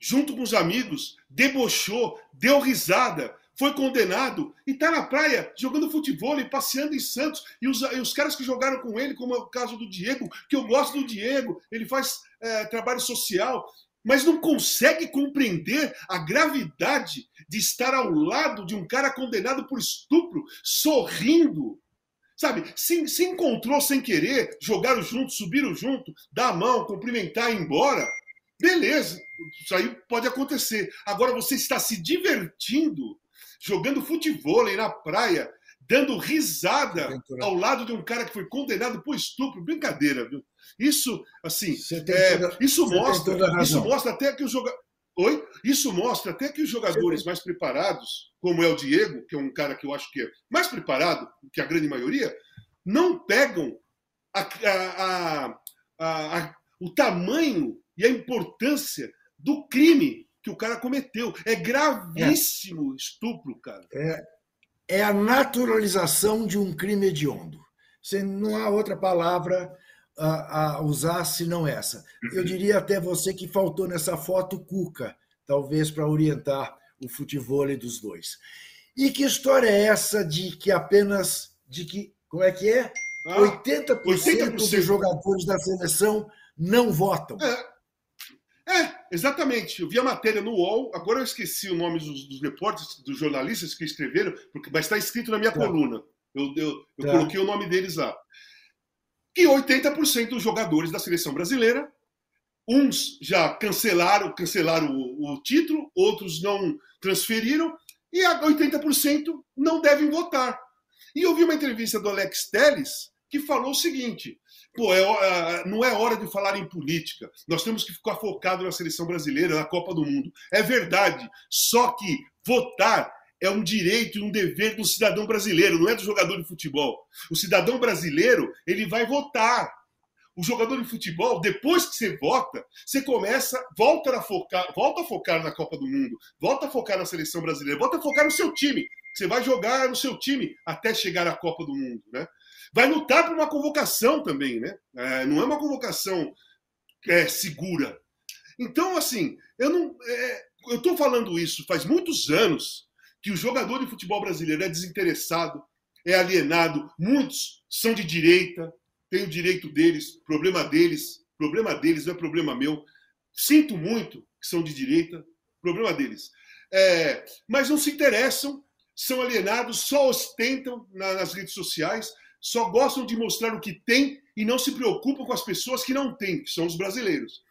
junto com os amigos, debochou, deu risada, foi condenado e está na praia jogando futebol e passeando em Santos. E os, e os, caras que jogaram com ele, como é o caso do Diego, que eu gosto do Diego, ele faz é, trabalho social, mas não consegue compreender a gravidade de estar ao lado de um cara condenado por estupro, sorrindo. Sabe, se, se encontrou sem querer, jogaram junto, subiram junto, dar a mão, cumprimentar e ir embora. Beleza, isso aí pode acontecer. Agora você está se divertindo jogando futebol na praia, dando risada ao lado de um cara que foi condenado por estupro. Brincadeira, viu? Isso, assim, é, toda, isso mostra, isso mostra até que os jogadores. Oi? Isso mostra até que os jogadores mais preparados, como é o Diego, que é um cara que eu acho que é mais preparado que a grande maioria, não pegam a, a, a, o tamanho e a importância do crime que o cara cometeu. É gravíssimo é. estupro, cara. É, é a naturalização de um crime hediondo. Você, não há outra palavra a, a, usar senão essa. Eu diria até você que faltou nessa foto Cuca, talvez para orientar o futebol dos dois. E que história é essa de que apenas de que como é que é? Ah, 80%, 80%, dos jogadores da seleção não votam. É. É, exatamente. Eu vi a matéria no UOL, agora eu esqueci o nome dos, dos repórteres, dos jornalistas que escreveram, porque, mas está escrito na minha tá. coluna. Eu, eu, eu tá. coloquei o nome deles lá. Que 80% dos jogadores da seleção brasileira, uns já cancelaram, cancelaram o, o título, outros não transferiram, e 80% não devem votar. E eu vi uma entrevista do Alex Telles que falou o seguinte: Pô, é, é, não é hora de falar em política. Nós temos que ficar focado na seleção brasileira, na Copa do Mundo. É verdade. Só que votar é um direito e um dever do cidadão brasileiro, não é do jogador de futebol. O cidadão brasileiro, ele vai votar. O jogador de futebol, depois que você vota, você começa, volta a focar, volta a focar na Copa do Mundo, volta a focar na seleção brasileira, volta a focar no seu time. Você vai jogar no seu time até chegar à Copa do Mundo, né? vai lutar por uma convocação também, né? É, não é uma convocação é, segura. Então, assim, eu não. É, eu estou falando isso faz muitos anos que o jogador de futebol brasileiro é desinteressado, é alienado. Muitos são de direita, tem o direito deles, problema deles, problema deles não é problema meu. Sinto muito que são de direita, problema deles. É, mas não se interessam, são alienados, só ostentam nas redes sociais só gostam de mostrar o que tem e não se preocupam com as pessoas que não têm, que são os brasileiros.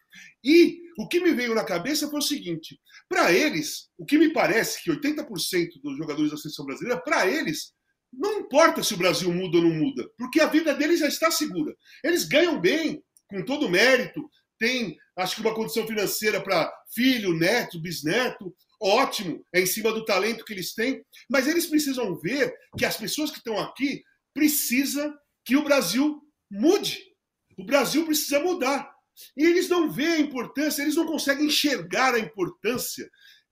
E o que me veio na cabeça foi o seguinte: para eles, o que me parece que 80% dos jogadores da seleção brasileira, para eles, não importa se o Brasil muda ou não muda, porque a vida deles já está segura. Eles ganham bem, com todo o mérito, tem, acho que uma condição financeira para filho, neto, bisneto, ótimo, é em cima do talento que eles têm, mas eles precisam ver que as pessoas que estão aqui precisa que o Brasil mude. O Brasil precisa mudar. E eles não veem a importância, eles não conseguem enxergar a importância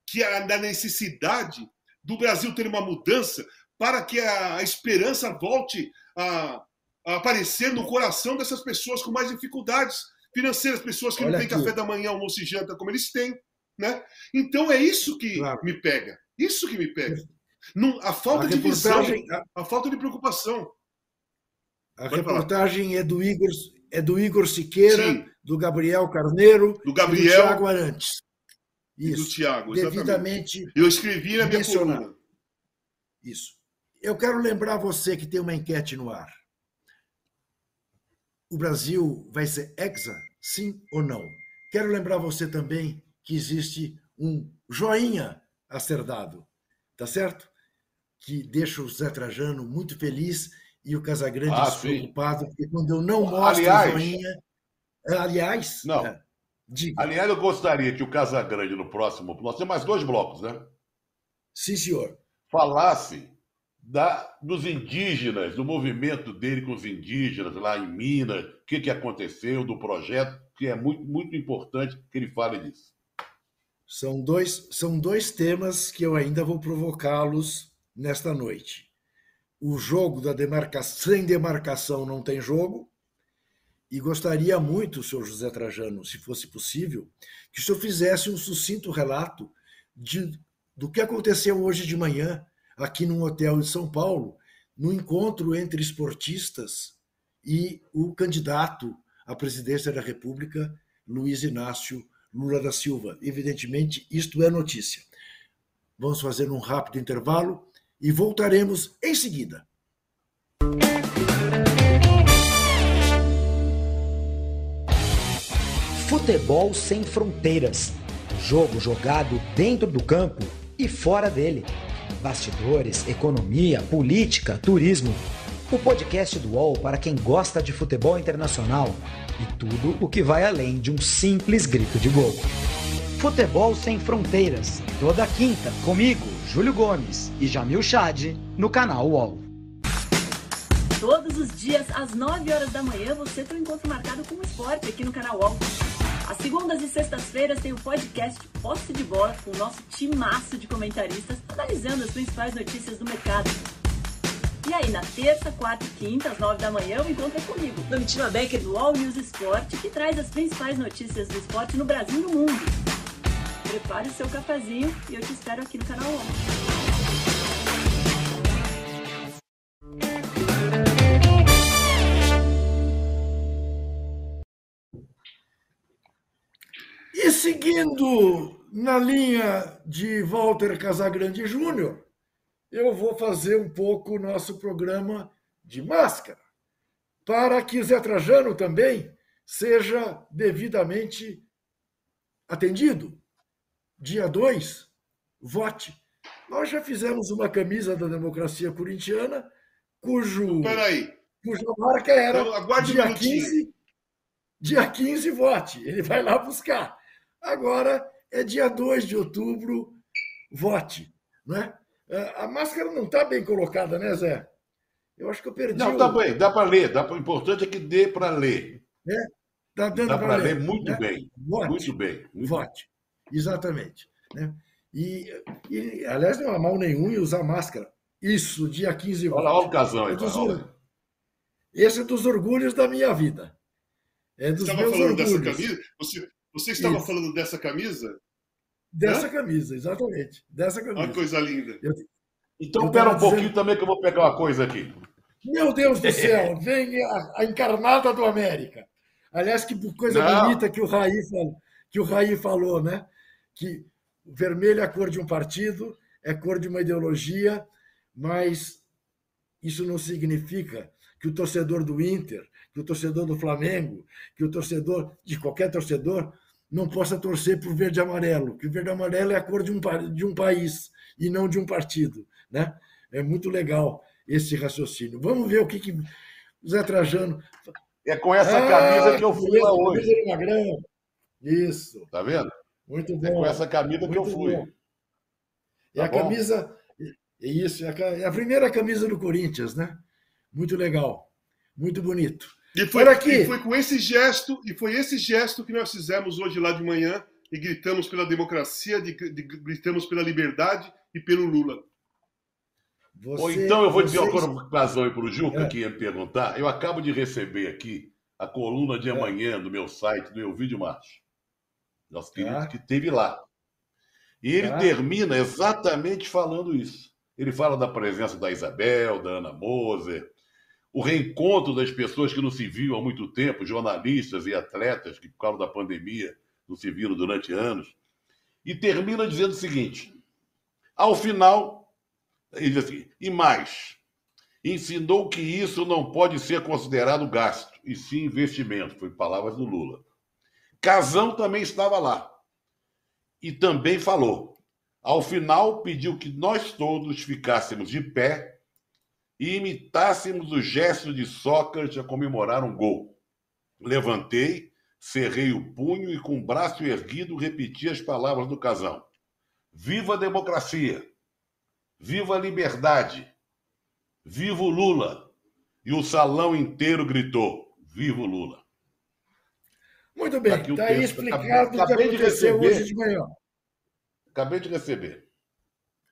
que a, da necessidade do Brasil ter uma mudança para que a, a esperança volte a, a, aparecer no coração dessas pessoas com mais dificuldades financeiras, pessoas que Olha não têm aqui. café da manhã, almoço e janta como eles têm. Né? Então é isso que claro. me pega. Isso que me pega. Não, a falta de visão, a, a, falta de preocupação. A Pode reportagem falar. é do Igor, é do Igor Siqueira, Sim. do Gabriel Carneiro, do Gabriel do Tiago Arantes. Isso. do Tiago, devidamente. Eu escrevi na minha coluna. Isso. Eu quero lembrar você que tem uma enquete no ar. O Brasil vai ser hexa, sim ou não? Quero lembrar você também que existe um joinha a ser dado, tá certo? Que deixa o Zé Trajano muito feliz e o Casagrande ah, preocupado, porque quando eu não mostro aliás, o joinha. Aliás. Não. É, aliás, eu gostaria que o Casagrande, no próximo. Nós temos mais dois blocos, né? Sim, senhor. Falasse da, dos indígenas, do movimento dele com os indígenas lá em Minas, o que, que aconteceu, do projeto, que é muito, muito importante que ele fale disso. São dois, são dois temas que eu ainda vou provocá-los nesta noite o jogo da demarcação, sem demarcação não tem jogo, e gostaria muito, senhor José Trajano, se fosse possível, que o senhor fizesse um sucinto relato de, do que aconteceu hoje de manhã aqui num hotel de São Paulo, no encontro entre esportistas e o candidato à presidência da República, Luiz Inácio Lula da Silva. Evidentemente, isto é notícia. Vamos fazer um rápido intervalo e voltaremos em seguida. Futebol sem fronteiras. Jogo jogado dentro do campo e fora dele. Bastidores, economia, política, turismo. O podcast do UOL para quem gosta de futebol internacional e tudo o que vai além de um simples grito de gol. Futebol Sem Fronteiras, toda quinta, comigo, Júlio Gomes e Jamil Chad, no canal UOL. Todos os dias, às 9 horas da manhã, você tem um encontro marcado com o esporte aqui no canal UOL. Às segundas e sextas-feiras tem o podcast Posse de Bola com o nosso timaço de comentaristas analisando as principais notícias do mercado. E aí, na terça, quarta e quinta, às nove da manhã, o encontro é comigo, Domitila Becker, do All News Esporte, que traz as principais notícias do esporte no Brasil e no mundo. Prepare o seu cafezinho e eu te espero aqui no canal 11. E seguindo na linha de Walter Casagrande Júnior, eu vou fazer um pouco o nosso programa de máscara, para que Zé Trajano também seja devidamente atendido dia 2, vote. Nós já fizemos uma camisa da democracia corintiana, cujo, Peraí. cuja marca era então, dia um 15, dia 15, vote. Ele vai lá buscar. Agora é dia 2 de outubro, vote. Né? A máscara não está bem colocada, né, Zé? Eu acho que eu perdi. Não, está o... bem, dá para ler. Dá pra... O importante é que dê para ler. É, tá dando dá para ler. ler. muito né? bem. Vote. Muito bem. Muito vote. Exatamente. Né? E, e, aliás, não há mal nenhum em usar máscara. Isso, dia 15 Olha lá o casal. É dos, esse é dos orgulhos da minha vida. É dos você estava falando orgulhos. dessa camisa? Você, você estava Isso. falando dessa camisa? Dessa Hã? camisa, exatamente. Dessa camisa. Olha que coisa linda. Eu, então, espera um pouquinho também que eu vou pegar uma coisa aqui. Meu Deus do céu, vem a, a encarnada do América. Aliás, que coisa não. bonita que o Raí falou, que o Raí falou, né? Que o vermelho é a cor de um partido, é cor de uma ideologia, mas isso não significa que o torcedor do Inter, que o torcedor do Flamengo, que o torcedor de qualquer torcedor não possa torcer por verde e amarelo, que o verde e amarelo é a cor de um, de um país e não de um partido. Né? É muito legal esse raciocínio. Vamos ver o que, que Zé Trajano. É com essa ah, camisa que eu fui lá hoje. Isso. Tá vendo? Muito bom. É com essa camisa que eu fui. Bom. É a bom? camisa. É isso, é a, é primeira camisa do Corinthians, né? Muito legal, muito bonito. E foi, aqui. E foi com esse gesto, e foi esse gesto que nós fizemos hoje lá de manhã e gritamos pela democracia, de, de, gritamos pela liberdade e pelo Lula. Você, Ou então eu vou dizer uma coisa aí para o Juca é. que ia me perguntar. Eu acabo de receber aqui a coluna de é. amanhã do meu site, do Elvídio Martins. Nosso querido ah. que teve lá. E ele ah. termina exatamente falando isso. Ele fala da presença da Isabel, da Ana Moser, o reencontro das pessoas que não se viam há muito tempo, jornalistas e atletas que, por causa da pandemia, não se viram durante anos. E termina dizendo o seguinte: ao final, ele diz assim, e mais, ensinou que isso não pode ser considerado gasto, e sim investimento. Foi palavras do Lula. Casão também estava lá. E também falou. Ao final, pediu que nós todos ficássemos de pé e imitássemos o gesto de Sócrates a comemorar um gol. Levantei, cerrei o punho e, com o braço erguido, repeti as palavras do casão: Viva a democracia! Viva a liberdade! Viva o Lula! E o salão inteiro gritou: Viva o Lula! Muito bem, está aí explicado o que aconteceu de hoje de manhã. Acabei de receber.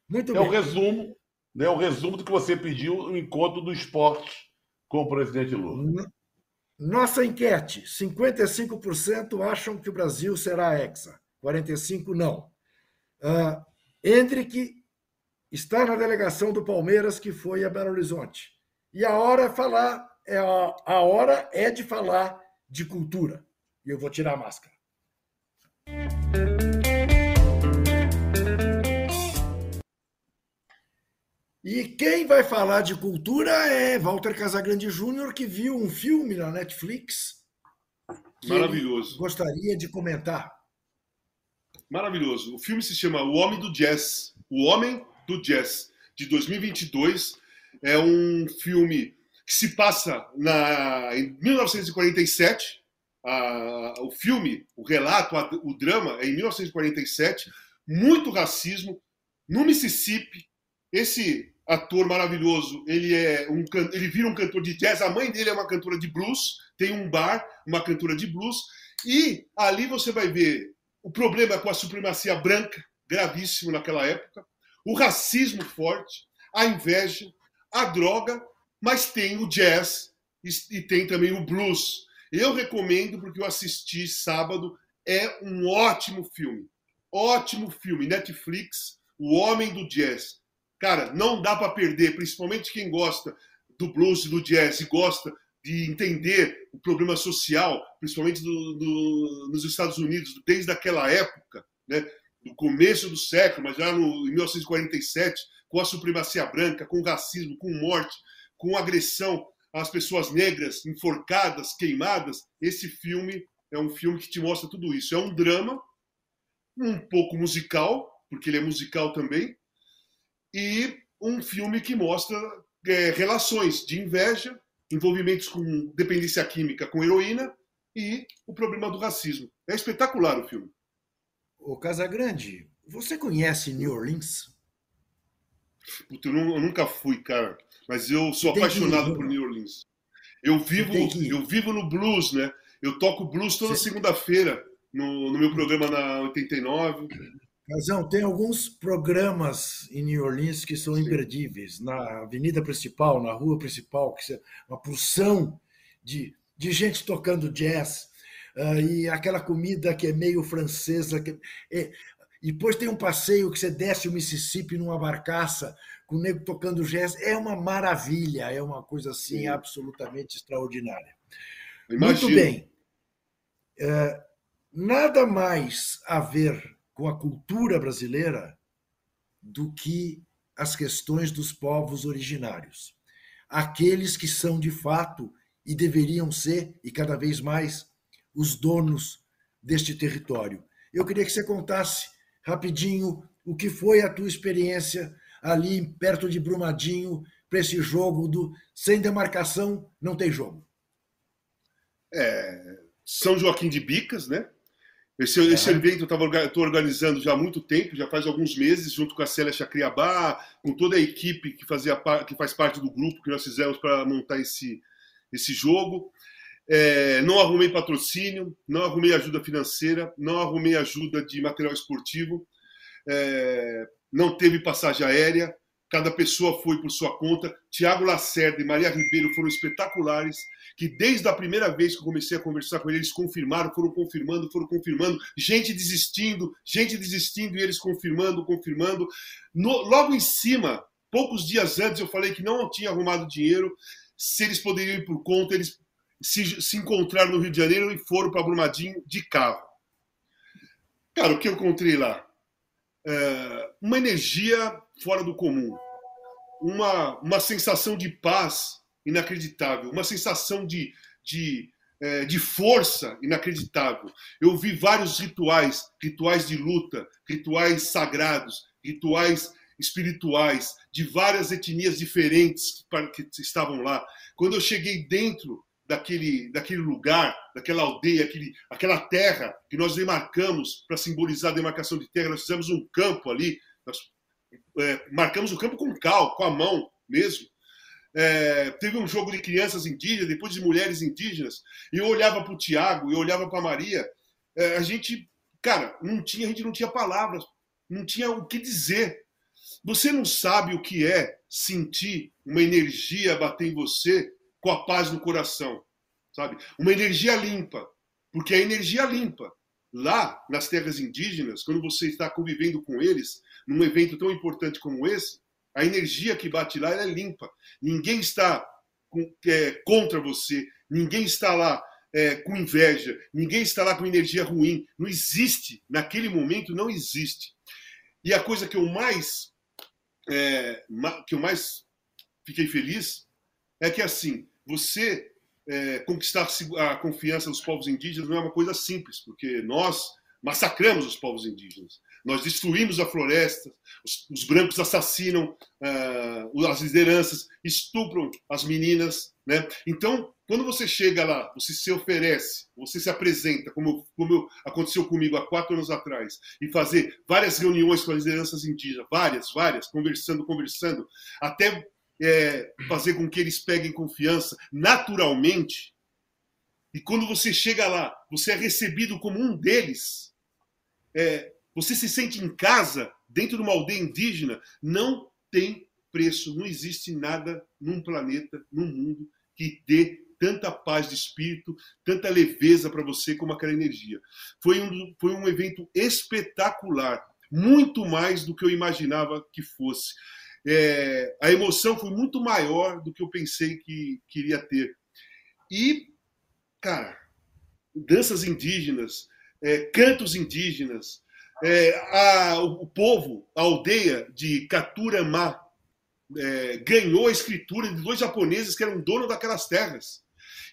Muito é bem. É o resumo né, o resumo do que você pediu, o encontro do esporte com o presidente Lula. Nossa enquete: 55% acham que o Brasil será hexa, 45% não. Uh, que está na delegação do Palmeiras, que foi a Belo Horizonte. E a hora, é falar, é a, a hora é de falar de cultura. E eu vou tirar a máscara. E quem vai falar de cultura é Walter Casagrande Júnior, que viu um filme na Netflix. Maravilhoso. Gostaria de comentar. Maravilhoso. O filme se chama O Homem do Jazz. O Homem do Jazz, de 2022. É um filme que se passa na, em 1947. O filme, o relato, o drama é em 1947. Muito racismo. No Mississippi. Esse ator maravilhoso. Ele é um ele vira um cantor de jazz. A mãe dele é uma cantora de blues. Tem um bar, uma cantora de blues. E ali você vai ver o problema com a supremacia branca, gravíssimo naquela época, o racismo forte, a inveja, a droga, mas tem o jazz e tem também o blues. Eu recomendo porque eu assisti sábado. É um ótimo filme. Ótimo filme. Netflix, O Homem do Jazz Cara, não dá para perder, principalmente quem gosta do blues do jazz e gosta de entender o problema social, principalmente do, do, nos Estados Unidos, desde aquela época, né, no começo do século, mas já no, em 1947, com a supremacia branca, com o racismo, com morte, com agressão às pessoas negras, enforcadas, queimadas. Esse filme é um filme que te mostra tudo isso. É um drama, um pouco musical, porque ele é musical também, e um filme que mostra é, relações de inveja, envolvimentos com dependência química com heroína e o problema do racismo. É espetacular o filme. O Casagrande, você conhece New Orleans? Puta, eu, não, eu, nunca fui, cara, mas eu sou apaixonado por New Orleans. Eu vivo, eu vivo no blues, né? Eu toco blues toda segunda-feira no, no meu programa na 89. Casão, tem alguns programas em New Orleans que são Sim. imperdíveis. Na avenida principal, na rua principal, que é uma porção de, de gente tocando jazz. Uh, e aquela comida que é meio francesa. Que é, e depois tem um passeio que você desce o Mississippi numa barcaça com o nego tocando jazz. É uma maravilha, é uma coisa assim Sim. absolutamente extraordinária. Imagino. Muito bem. Uh, nada mais a ver com a cultura brasileira do que as questões dos povos originários. Aqueles que são de fato e deveriam ser, e cada vez mais, os donos deste território. Eu queria que você contasse rapidinho o que foi a tua experiência ali perto de Brumadinho para esse jogo do sem demarcação não tem jogo. É, São Joaquim de Bicas, né? Esse, uhum. esse evento eu estou organizando já há muito tempo, já faz alguns meses, junto com a Célia Chacriabá, com toda a equipe que, fazia, que faz parte do grupo que nós fizemos para montar esse, esse jogo. é, não arrumei patrocínio, não arrumei ajuda financeira, não arrumei ajuda de material esportivo, é, não teve passagem aérea, cada pessoa foi por sua conta. Tiago Lacerda e Maria Ribeiro foram espetaculares, que desde a primeira vez que eu comecei a conversar com eles, eles confirmaram, foram confirmando, foram confirmando, gente desistindo, gente desistindo e eles confirmando, confirmando. No, logo em cima, poucos dias antes, eu falei que não tinha arrumado dinheiro, se eles poderiam ir por conta, eles se, se encontraram no Rio de Janeiro e foram para Brumadinho de carro. Cara, o que eu encontrei lá? É, uma energia fora do comum, uma, uma sensação de paz inacreditável, uma sensação de, de, é, de força inacreditável. Eu vi vários rituais, rituais de luta, rituais sagrados, rituais espirituais de várias etnias diferentes que estavam lá. Quando eu cheguei dentro daquele, daquele lugar, daquela aldeia, aquele, aquela terra que nós demarcamos para simbolizar a demarcação de terra. Nós fizemos um campo ali, nós é, marcamos o campo com cal, com a mão mesmo. É, teve um jogo de crianças indígenas, depois de mulheres indígenas, e eu olhava para o Tiago, eu olhava para a Maria, é, a gente, cara, não tinha, a gente não tinha palavras, não tinha o que dizer. Você não sabe o que é sentir uma energia bater em você com a paz no coração, sabe? Uma energia limpa, porque a energia limpa lá nas terras indígenas, quando você está convivendo com eles, num evento tão importante como esse, a energia que bate lá é limpa. Ninguém está com, é, contra você, ninguém está lá é, com inveja, ninguém está lá com energia ruim. Não existe, naquele momento não existe. E a coisa que eu mais é, que eu mais fiquei feliz é que assim você é, conquistar a confiança dos povos indígenas não é uma coisa simples, porque nós massacramos os povos indígenas. Nós destruímos a floresta, os, os brancos assassinam uh, as lideranças, estupram as meninas. Né? Então, quando você chega lá, você se oferece, você se apresenta, como, como aconteceu comigo há quatro anos atrás, e fazer várias reuniões com as lideranças indígenas, várias, várias, conversando, conversando, até é, fazer com que eles peguem confiança naturalmente. E quando você chega lá, você é recebido como um deles. É, você se sente em casa, dentro de uma aldeia indígena, não tem preço. Não existe nada num planeta, num mundo, que dê tanta paz de espírito, tanta leveza para você como aquela energia. Foi um, foi um evento espetacular, muito mais do que eu imaginava que fosse é, a emoção foi muito maior do que eu pensei que queria ter. E, cara, danças indígenas, é, cantos indígenas, é, a, o povo, a aldeia de Katuramá, é, ganhou a escritura de dois japoneses que eram donos daquelas terras.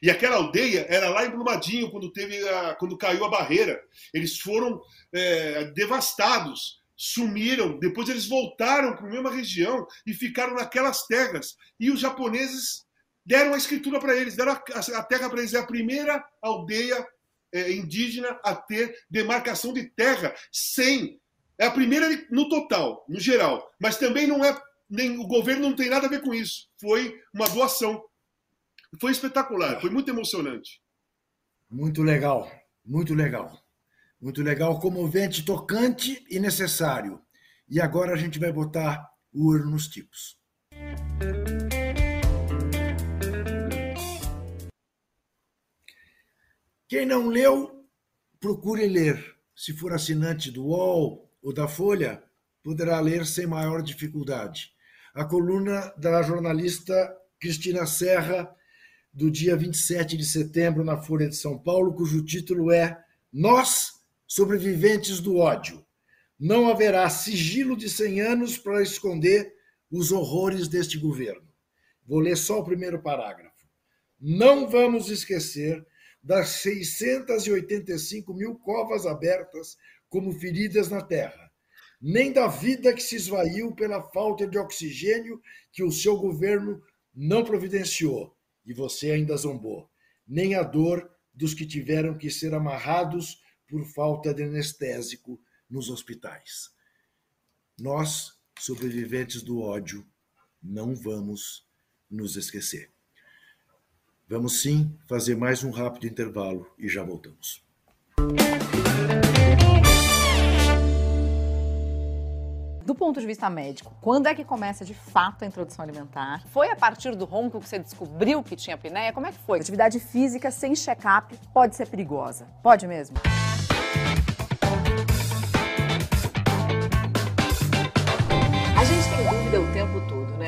E aquela aldeia era lá em Brumadinho, quando, teve a, quando caiu a barreira. Eles foram é, devastados sumiram, depois eles voltaram para a mesma região e ficaram naquelas terras. E os japoneses deram a escritura para eles, deram a, terra para eles. É a primeira aldeia é, indígena a ter demarcação de terra sem. É a primeira no total, no geral. Mas também não é. Nem, o governo não tem nada a ver com isso. Foi uma doação. Foi espetacular, foi muito emocionante. Muito legal, muito legal. Muito legal, comovente, tocante e necessário. E agora a gente vai botar o olho nos tipos. Quem não leu, procure ler. Se for assinante do UOL ou da Folha, poderá ler sem maior dificuldade. A coluna da jornalista Cristina Serra, do dia 27 de setembro, na Folha de São Paulo, cujo título é Nós sobreviventes do ódio. Não haverá sigilo de 100 anos para esconder os horrores deste governo. Vou ler só o primeiro parágrafo. Não vamos esquecer das 685 mil covas abertas como feridas na terra, nem da vida que se esvaiu pela falta de oxigênio que o seu governo não providenciou e você ainda zombou, nem a dor dos que tiveram que ser amarrados por falta de anestésico nos hospitais. Nós, sobreviventes do ódio, não vamos nos esquecer. Vamos sim fazer mais um rápido intervalo e já voltamos. Do ponto de vista médico, quando é que começa de fato a introdução alimentar? Foi a partir do ronco que você descobriu que tinha apneia? Como é que foi? Atividade física sem check-up pode ser perigosa. Pode mesmo?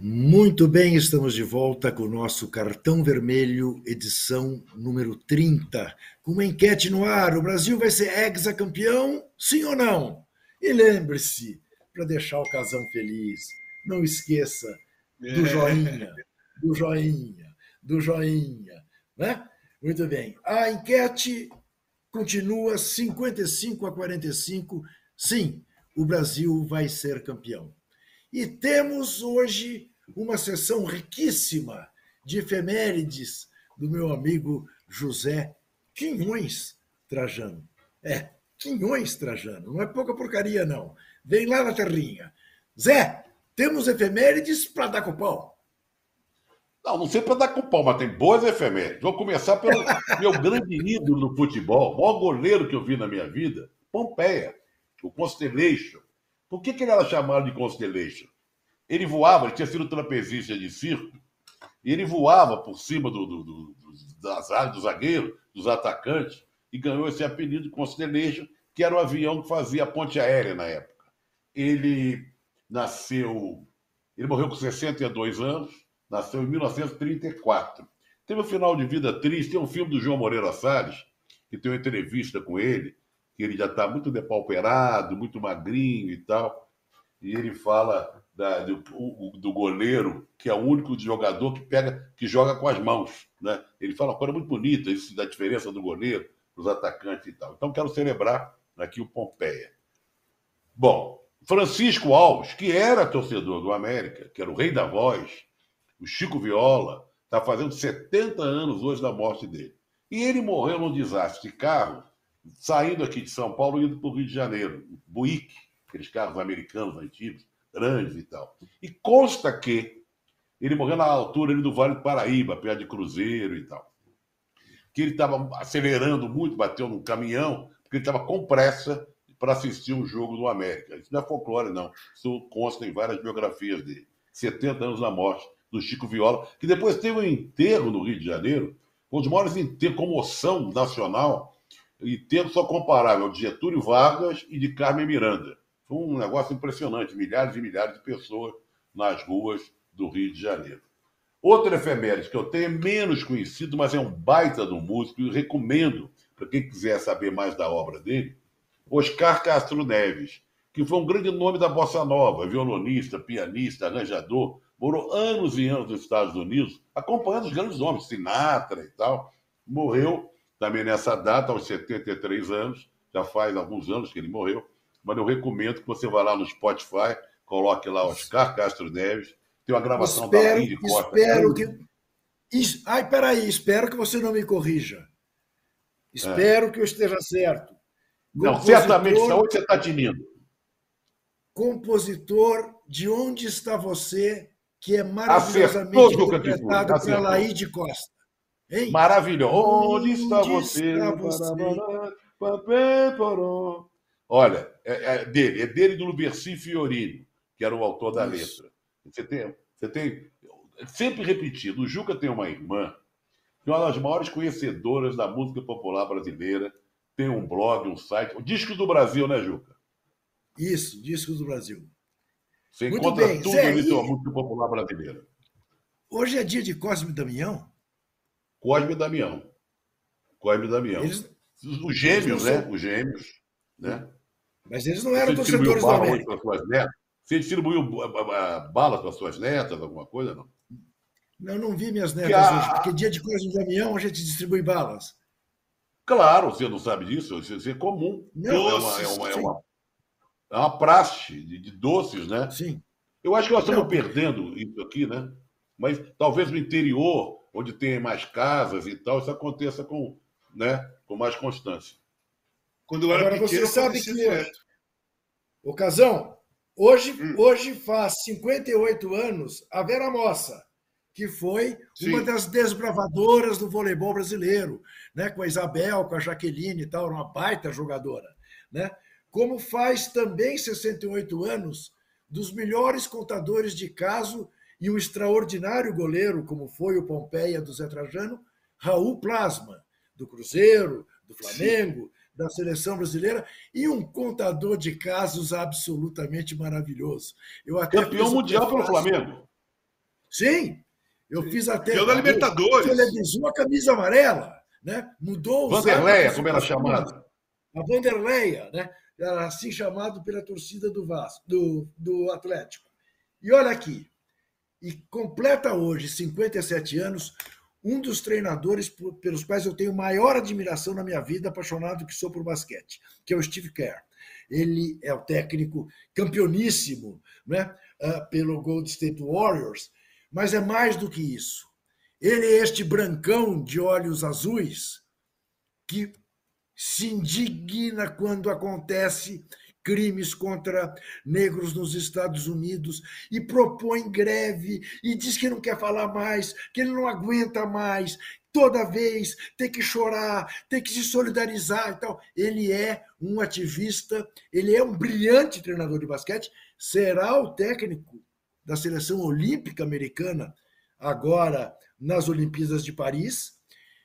Muito bem, estamos de volta com o nosso Cartão Vermelho, edição número 30, com uma enquete no ar: o Brasil vai ser hexacampeão, sim ou não? E lembre-se, para deixar o casão feliz, não esqueça do é. joinha, do joinha, do joinha, né? Muito bem. A enquete continua 55 a 45. Sim, o Brasil vai ser campeão. E temos hoje uma sessão riquíssima de efemérides do meu amigo José Quinhões Trajano. É, Quinhões Trajano, não é pouca porcaria, não. Vem lá na terrinha. Zé, temos efemérides para dar com pau. Não, não sei para dar com pau, mas tem boas efemérides. Vou começar pelo meu grande ídolo no futebol, o maior goleiro que eu vi na minha vida, Pompeia, o Constellation. Por que, que ele era chamado de Constellation? Ele voava, ele tinha sido trapezista de circo, e ele voava por cima do, do, do, das áreas do zagueiro, dos atacantes, e ganhou esse apelido de Constellation, que era o avião que fazia a ponte aérea na época. Ele nasceu, ele morreu com 62 anos, nasceu em 1934. Teve um final de vida triste, tem um filme do João Moreira Salles, que tem uma entrevista com ele, que ele já está muito depauperado, muito magrinho e tal. E ele fala da, do, do, goleiro, que é o único jogador que pega, que joga com as mãos. Né? Ele fala uma coisa muito bonita, isso da diferença do goleiro, dos atacantes e tal. Então, quero celebrar aqui o Pompeia. Bom, Francisco Alves, que era torcedor do América, que era o rei da voz, o Chico Viola, está fazendo 70 anos hoje da morte dele. E ele morreu num desastre de carro saindo aqui de São Paulo indo para o Rio de Janeiro, Buick, aqueles carros americanos antigos, grandes e tal. E consta que ele morreu na altura do Vale do Paraíba, perto de Cruzeiro e tal. Que ele estava acelerando muito, bateu num caminhão, porque ele estava com pressa para assistir um jogo do América. Isso não é folclore, não. Isso consta em várias biografias dele. 70 anos da morte do Chico Viola, que depois teve um enterro no Rio de Janeiro, um dos maiores enterros, comoção nacional, e tendo só comparável de Getúlio Vargas e de Carmen Miranda. Foi um negócio impressionante, milhares e milhares de pessoas nas ruas do Rio de Janeiro. Outro efeméride que eu tenho é menos conhecido, mas é um baita do músico e recomendo para quem quiser saber mais da obra dele, Oscar Castro Neves, que foi um grande nome da bossa nova, violonista, pianista, arranjador, morou anos e anos nos Estados Unidos, acompanhando os grandes nomes, Sinatra e tal. Morreu também nessa data, aos 73 anos, já faz alguns anos que ele morreu, mas eu recomendo que você vá lá no Spotify, coloque lá Oscar Castro Neves, tem uma gravação espero, da Lindy Costa. Espero que... Ai, peraí, espero que você não me corrija. Espero é. que eu esteja certo. Não, certamente, onde você está tinindo? Compositor, de onde está você, que é maravilhosamente interpretado pela Laide Costa. Hein? Maravilhoso. Onde está você? Está você? Olha, é, é, dele, é dele do Luberci Fiorini, que era o autor da Isso. letra. Você tem, você tem sempre repetido, o Juca tem uma irmã que é uma das maiores conhecedoras da música popular brasileira, tem um blog, um site, o Discos do Brasil, né, Juca? Isso, Discos do Brasil. Você Muito encontra bem. tudo Zé, ali e... música popular brasileira. Hoje é dia de Cosme Damião? Cosme e Damião. Cosme e Damião. Eles... Os gêmeos, né? Os gêmeos. Né? Mas eles não eram torcedores da América. Você distribuiu bala para suas netas, alguma coisa, não? Não, não vi minhas netas a... hoje, porque dia de Cosme e Damião a gente distribui balas. Claro, você não sabe disso, isso é comum. Não, é, uma, é, uma, é, uma, é uma praxe de, de, doces, né? Sim. Eu acho que nós estamos não. perdendo isso aqui, né? Mas talvez no interior, onde tem mais casas e tal, isso aconteça com, né, com mais constância. Quando eu era Agora, pequeno, você sabe que... Direto. Ocasão, hoje, hum. hoje faz 58 anos a Vera Mossa que foi Sim. uma das desbravadoras do voleibol brasileiro, né? com a Isabel, com a Jaqueline e tal, uma baita jogadora. Né? Como faz também 68 anos dos melhores contadores de caso e um extraordinário goleiro, como foi o Pompeia do Zé Trajano, Raul Plasma, do Cruzeiro, do Flamengo, Sim. da seleção brasileira, e um contador de casos absolutamente maravilhoso. Eu até Campeão mundial pelo Flamengo. Sim, eu fiz até. Deu da Libertadores. Televisou a camisa amarela, né? Mudou o. Vanderleia, como era chamada. A Vanderleia, né? Era assim chamado pela torcida do Vasco, do, do Atlético. E olha aqui, e completa hoje 57 anos, um dos treinadores pelos quais eu tenho maior admiração na minha vida, apaixonado que sou por basquete, que é o Steve Kerr. Ele é o técnico campeoníssimo né, uh, pelo Gold State Warriors, mas é mais do que isso. Ele é este brancão de olhos azuis que se indigna quando acontece crimes contra negros nos Estados Unidos e propõe greve e diz que não quer falar mais, que ele não aguenta mais, toda vez tem que chorar, tem que se solidarizar e tal. Ele é um ativista, ele é um brilhante treinador de basquete, será o técnico da seleção olímpica americana, agora nas Olimpíadas de Paris,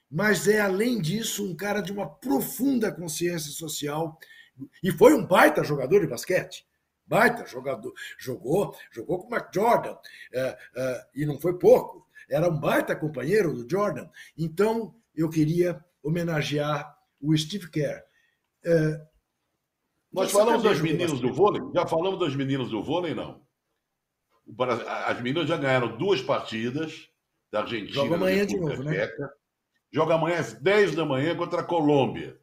mas é, além disso, um cara de uma profunda consciência social e foi um baita jogador de basquete. Baita jogador. Jogou, jogou com o Mark Jordan, é, é, e não foi pouco. Era um baita companheiro do Jordan. Então, eu queria homenagear o Steve Kerr. É, Nós falamos das meninas do vôlei? Já falamos das meninas do vôlei, não? As meninas já ganharam duas partidas da Argentina. Joga amanhã de novo, né? Joga amanhã às 10 da manhã contra a Colômbia.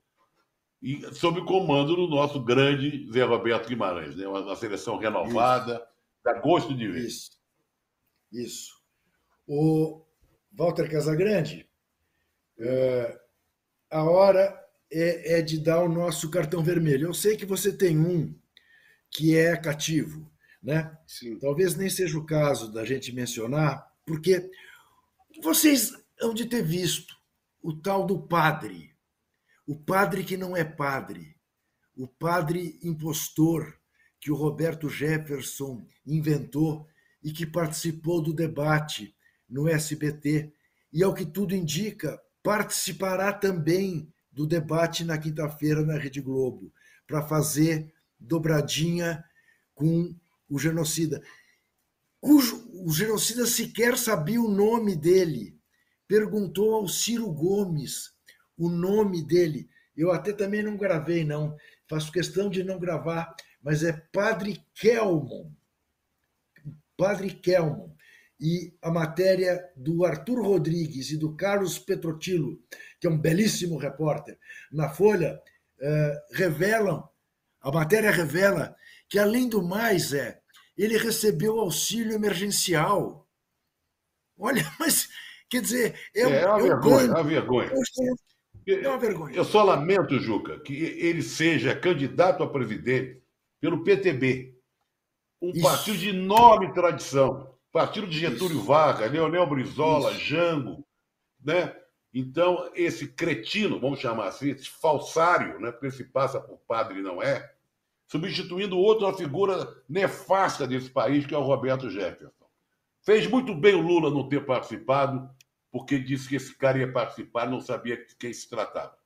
E sob o comando do nosso grande Zé Roberto Guimarães, né? uma, seleção renovada, Isso. dá gosto de ver. Isso. Isso. O Walter Casagrande, é, a hora é, é de dar o nosso cartão vermelho. Eu sei que você tem um que é cativo, né? Sim. Talvez nem seja o caso da gente mencionar, porque vocês hão de ter visto o tal do padre, o padre que não é padre, o padre impostor que o Roberto Jefferson inventou e que participou do debate no SBT e, ao que tudo indica, participará também do debate na quinta-feira na Rede Globo, para fazer dobradinha com o genocida, cujo o genocida sequer sabia o nome dele. Perguntou ao Ciro Gomes o nome dele. Eu até também não gravei, não. Faço questão de não gravar, mas é Padre Kelmon. Padre Kelmon. E a matéria do Arthur Rodrigues e do Carlos Petrotilo, que é um belíssimo repórter, na Folha, eh, revelam, a matéria revela que, além do mais, é ele recebeu auxílio emergencial. Olha, mas quer dizer, é, é, uma, vergonha, é uma vergonha. É uma vergonha. Eu só lamento, Juca, que ele seja candidato a presidente pelo PTB, um Isso. partido de enorme tradição, partido de Getúlio Isso. Vargas, Leonel Brizola, Isso. Jango, né? Então, esse cretino, vamos chamar assim, esse falsário, né? porque se passa por padre e não é, substituindo outra figura nefasta desse país, que é o Roberto Jefferson. Fez muito bem o Lula não ter participado, porque disse que esse cara ia participar, não sabia de quem se tratava.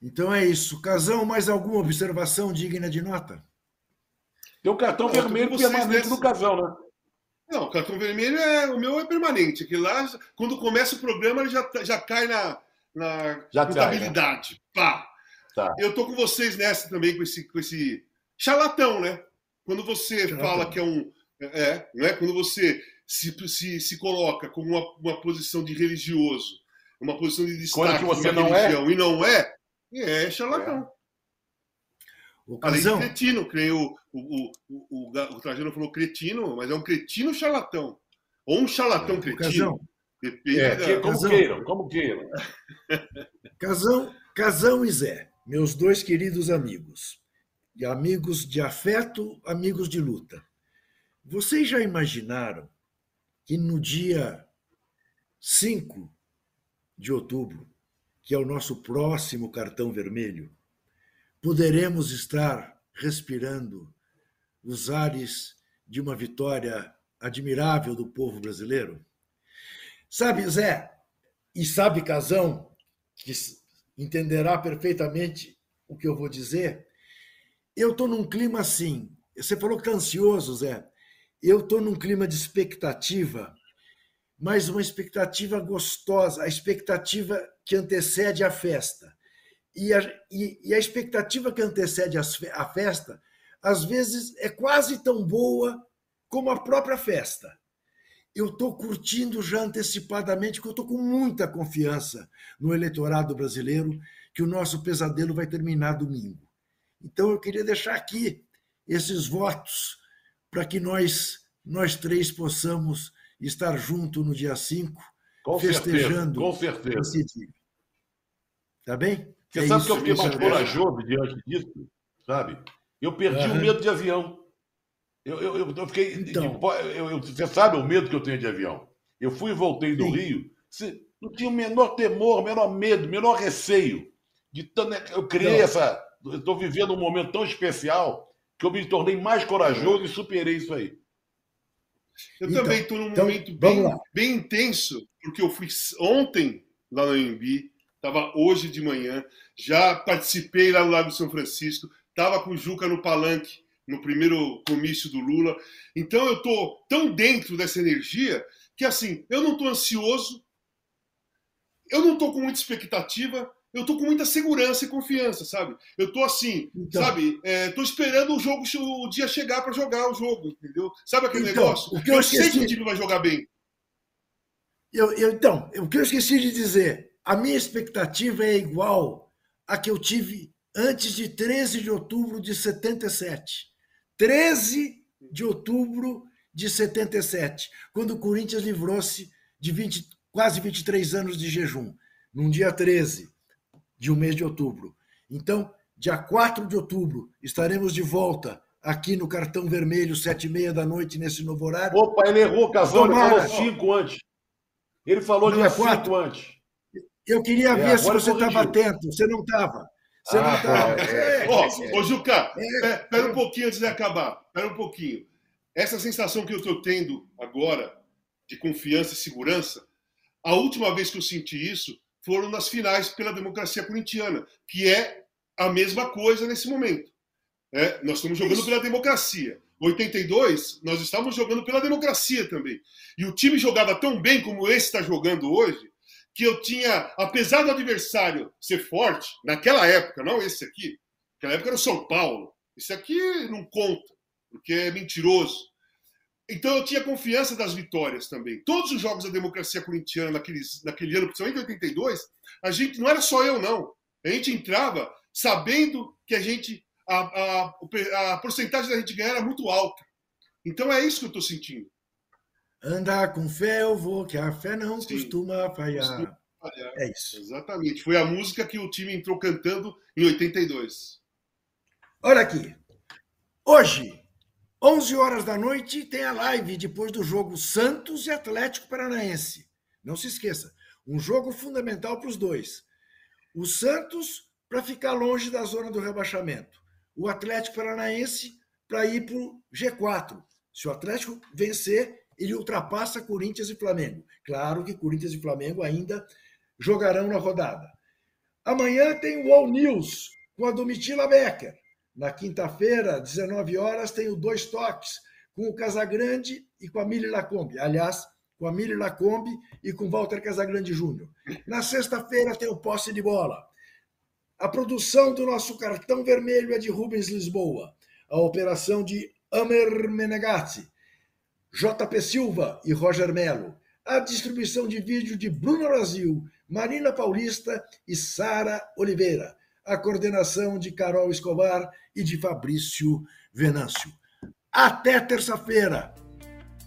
Então é isso. Casão, mais alguma observação digna de nota? Tem um cartão vermelho permanente no casal, né? Não, o cartão vermelho é o meu é permanente. Que lá, quando começa o programa, ele já, já cai na, na já contabilidade. Cai, né? Pá! Tá. Eu tô com vocês nessa também, com esse, com esse charlatão, né? Quando você charlatão. fala que é um. É, não é? Quando você se, se, se coloca como uma, uma posição de religioso, uma posição de destaque Quando você não é? religião é? e não é, é charlatão. É. O Além de cretino, creio, o, o, o, o, o Trajano falou cretino, mas é um cretino charlatão. Ou um charlatão é, cretino. Depende é. Como Casão. queiram, como queiram. Casão, Casão e Zé, meus dois queridos amigos. E amigos de afeto, amigos de luta. Vocês já imaginaram que no dia 5 de outubro, que é o nosso próximo cartão vermelho, poderemos estar respirando os ares de uma vitória admirável do povo brasileiro? Sabe, Zé, e sabe, Casão, que entenderá perfeitamente o que eu vou dizer, eu estou num clima assim. Você falou que está ansioso, Zé. Eu estou num clima de expectativa, mas uma expectativa gostosa, a expectativa que antecede a festa. E a, e, e a expectativa que antecede a festa, às vezes, é quase tão boa como a própria festa. Eu estou curtindo já antecipadamente, porque eu estou com muita confiança no eleitorado brasileiro que o nosso pesadelo vai terminar domingo. Então, eu queria deixar aqui esses votos para que nós, nós três possamos estar juntos no dia 5, festejando. Certeza, com certeza. Esse dia. Tá bem? Você é sabe isso, que eu fiquei mais corajoso diante disso, sabe? Eu perdi o medo de avião. Eu, eu, eu, eu fiquei. Então, eu, eu, você sabe o medo que eu tenho de avião. Eu fui e voltei do sim. Rio, não tinha o menor temor, o menor medo, o menor receio. De eu criei essa. Estou vivendo um momento tão especial que eu me tornei mais corajoso e superei isso aí. Eu então, também estou num então, momento bem, bem intenso, porque eu fui ontem lá no AMB, estava hoje de manhã, já participei lá no Lago São Francisco, estava com o Juca no palanque, no primeiro comício do Lula. Então eu estou tão dentro dessa energia que, assim, eu não estou ansioso, eu não estou com muita expectativa, eu estou com muita segurança e confiança, sabe? Eu estou assim, então, sabe? É, esperando o jogo, o dia chegar para jogar o jogo, entendeu? Sabe aquele então, negócio? O que eu, eu sei que o time vai jogar bem. Eu, eu, então, o que eu esqueci de dizer, a minha expectativa é igual à que eu tive antes de 13 de outubro de 77. 13 de outubro de 77, quando o Corinthians livrou-se de 20, quase 23 anos de jejum, num dia 13 de um mês de outubro. Então, dia 4 de outubro, estaremos de volta aqui no Cartão Vermelho, sete e meia da noite, nesse novo horário. Opa, ele errou, Casal, ele falou cinco antes. Ele falou Não dia é quatro antes. Eu queria é, ver se você estava atento. Você não estava. Você ah, não estava. É, ô, ô, Juca, espera um pouquinho antes de acabar. Espera um pouquinho. Essa sensação que eu estou tendo agora, de confiança e segurança, a última vez que eu senti isso foram nas finais pela democracia corintiana, que é a mesma coisa nesse momento. É, nós estamos jogando isso. pela democracia. 82, nós estávamos jogando pela democracia também. E o time jogava tão bem como esse está jogando hoje, que eu tinha, apesar do adversário ser forte, naquela época, não esse aqui, naquela época era o São Paulo. Esse aqui não conta, porque é mentiroso. Então eu tinha confiança das vitórias também. Todos os jogos da democracia corintiana naqueles, naquele ano, principalmente em 82, a gente não era só eu, não. A gente entrava sabendo que a gente a, a, a porcentagem da gente ganhar era muito alta. Então é isso que eu estou sentindo. Andar com fé eu vou, que a fé não Sim, costuma falhar. Costuma falhar. É isso. Exatamente. Foi a música que o time entrou cantando em 82. Olha aqui. Hoje, 11 horas da noite, tem a live depois do jogo Santos e Atlético Paranaense. Não se esqueça, um jogo fundamental para os dois. O Santos para ficar longe da zona do rebaixamento. O Atlético Paranaense para ir para o G4. Se o Atlético vencer, ele ultrapassa Corinthians e Flamengo. Claro que Corinthians e Flamengo ainda jogarão na rodada. Amanhã tem o All News com a Domitila Becker. Na quinta-feira, 19 horas, tem o Dois Toques com o Casagrande e com a Mili Lacombe. Aliás, com a Mili Lacombe e com Walter Casagrande Júnior. Na sexta-feira tem o posse de bola. A produção do nosso cartão vermelho é de Rubens Lisboa. A operação de Amer Menegatti, JP Silva e Roger Melo. A distribuição de vídeo de Bruno Brasil, Marina Paulista e Sara Oliveira. A coordenação de Carol Escobar e de Fabrício Venâncio. Até terça-feira,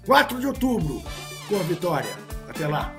4 de outubro, com a vitória. Até lá.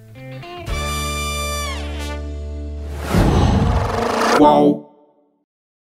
Qual?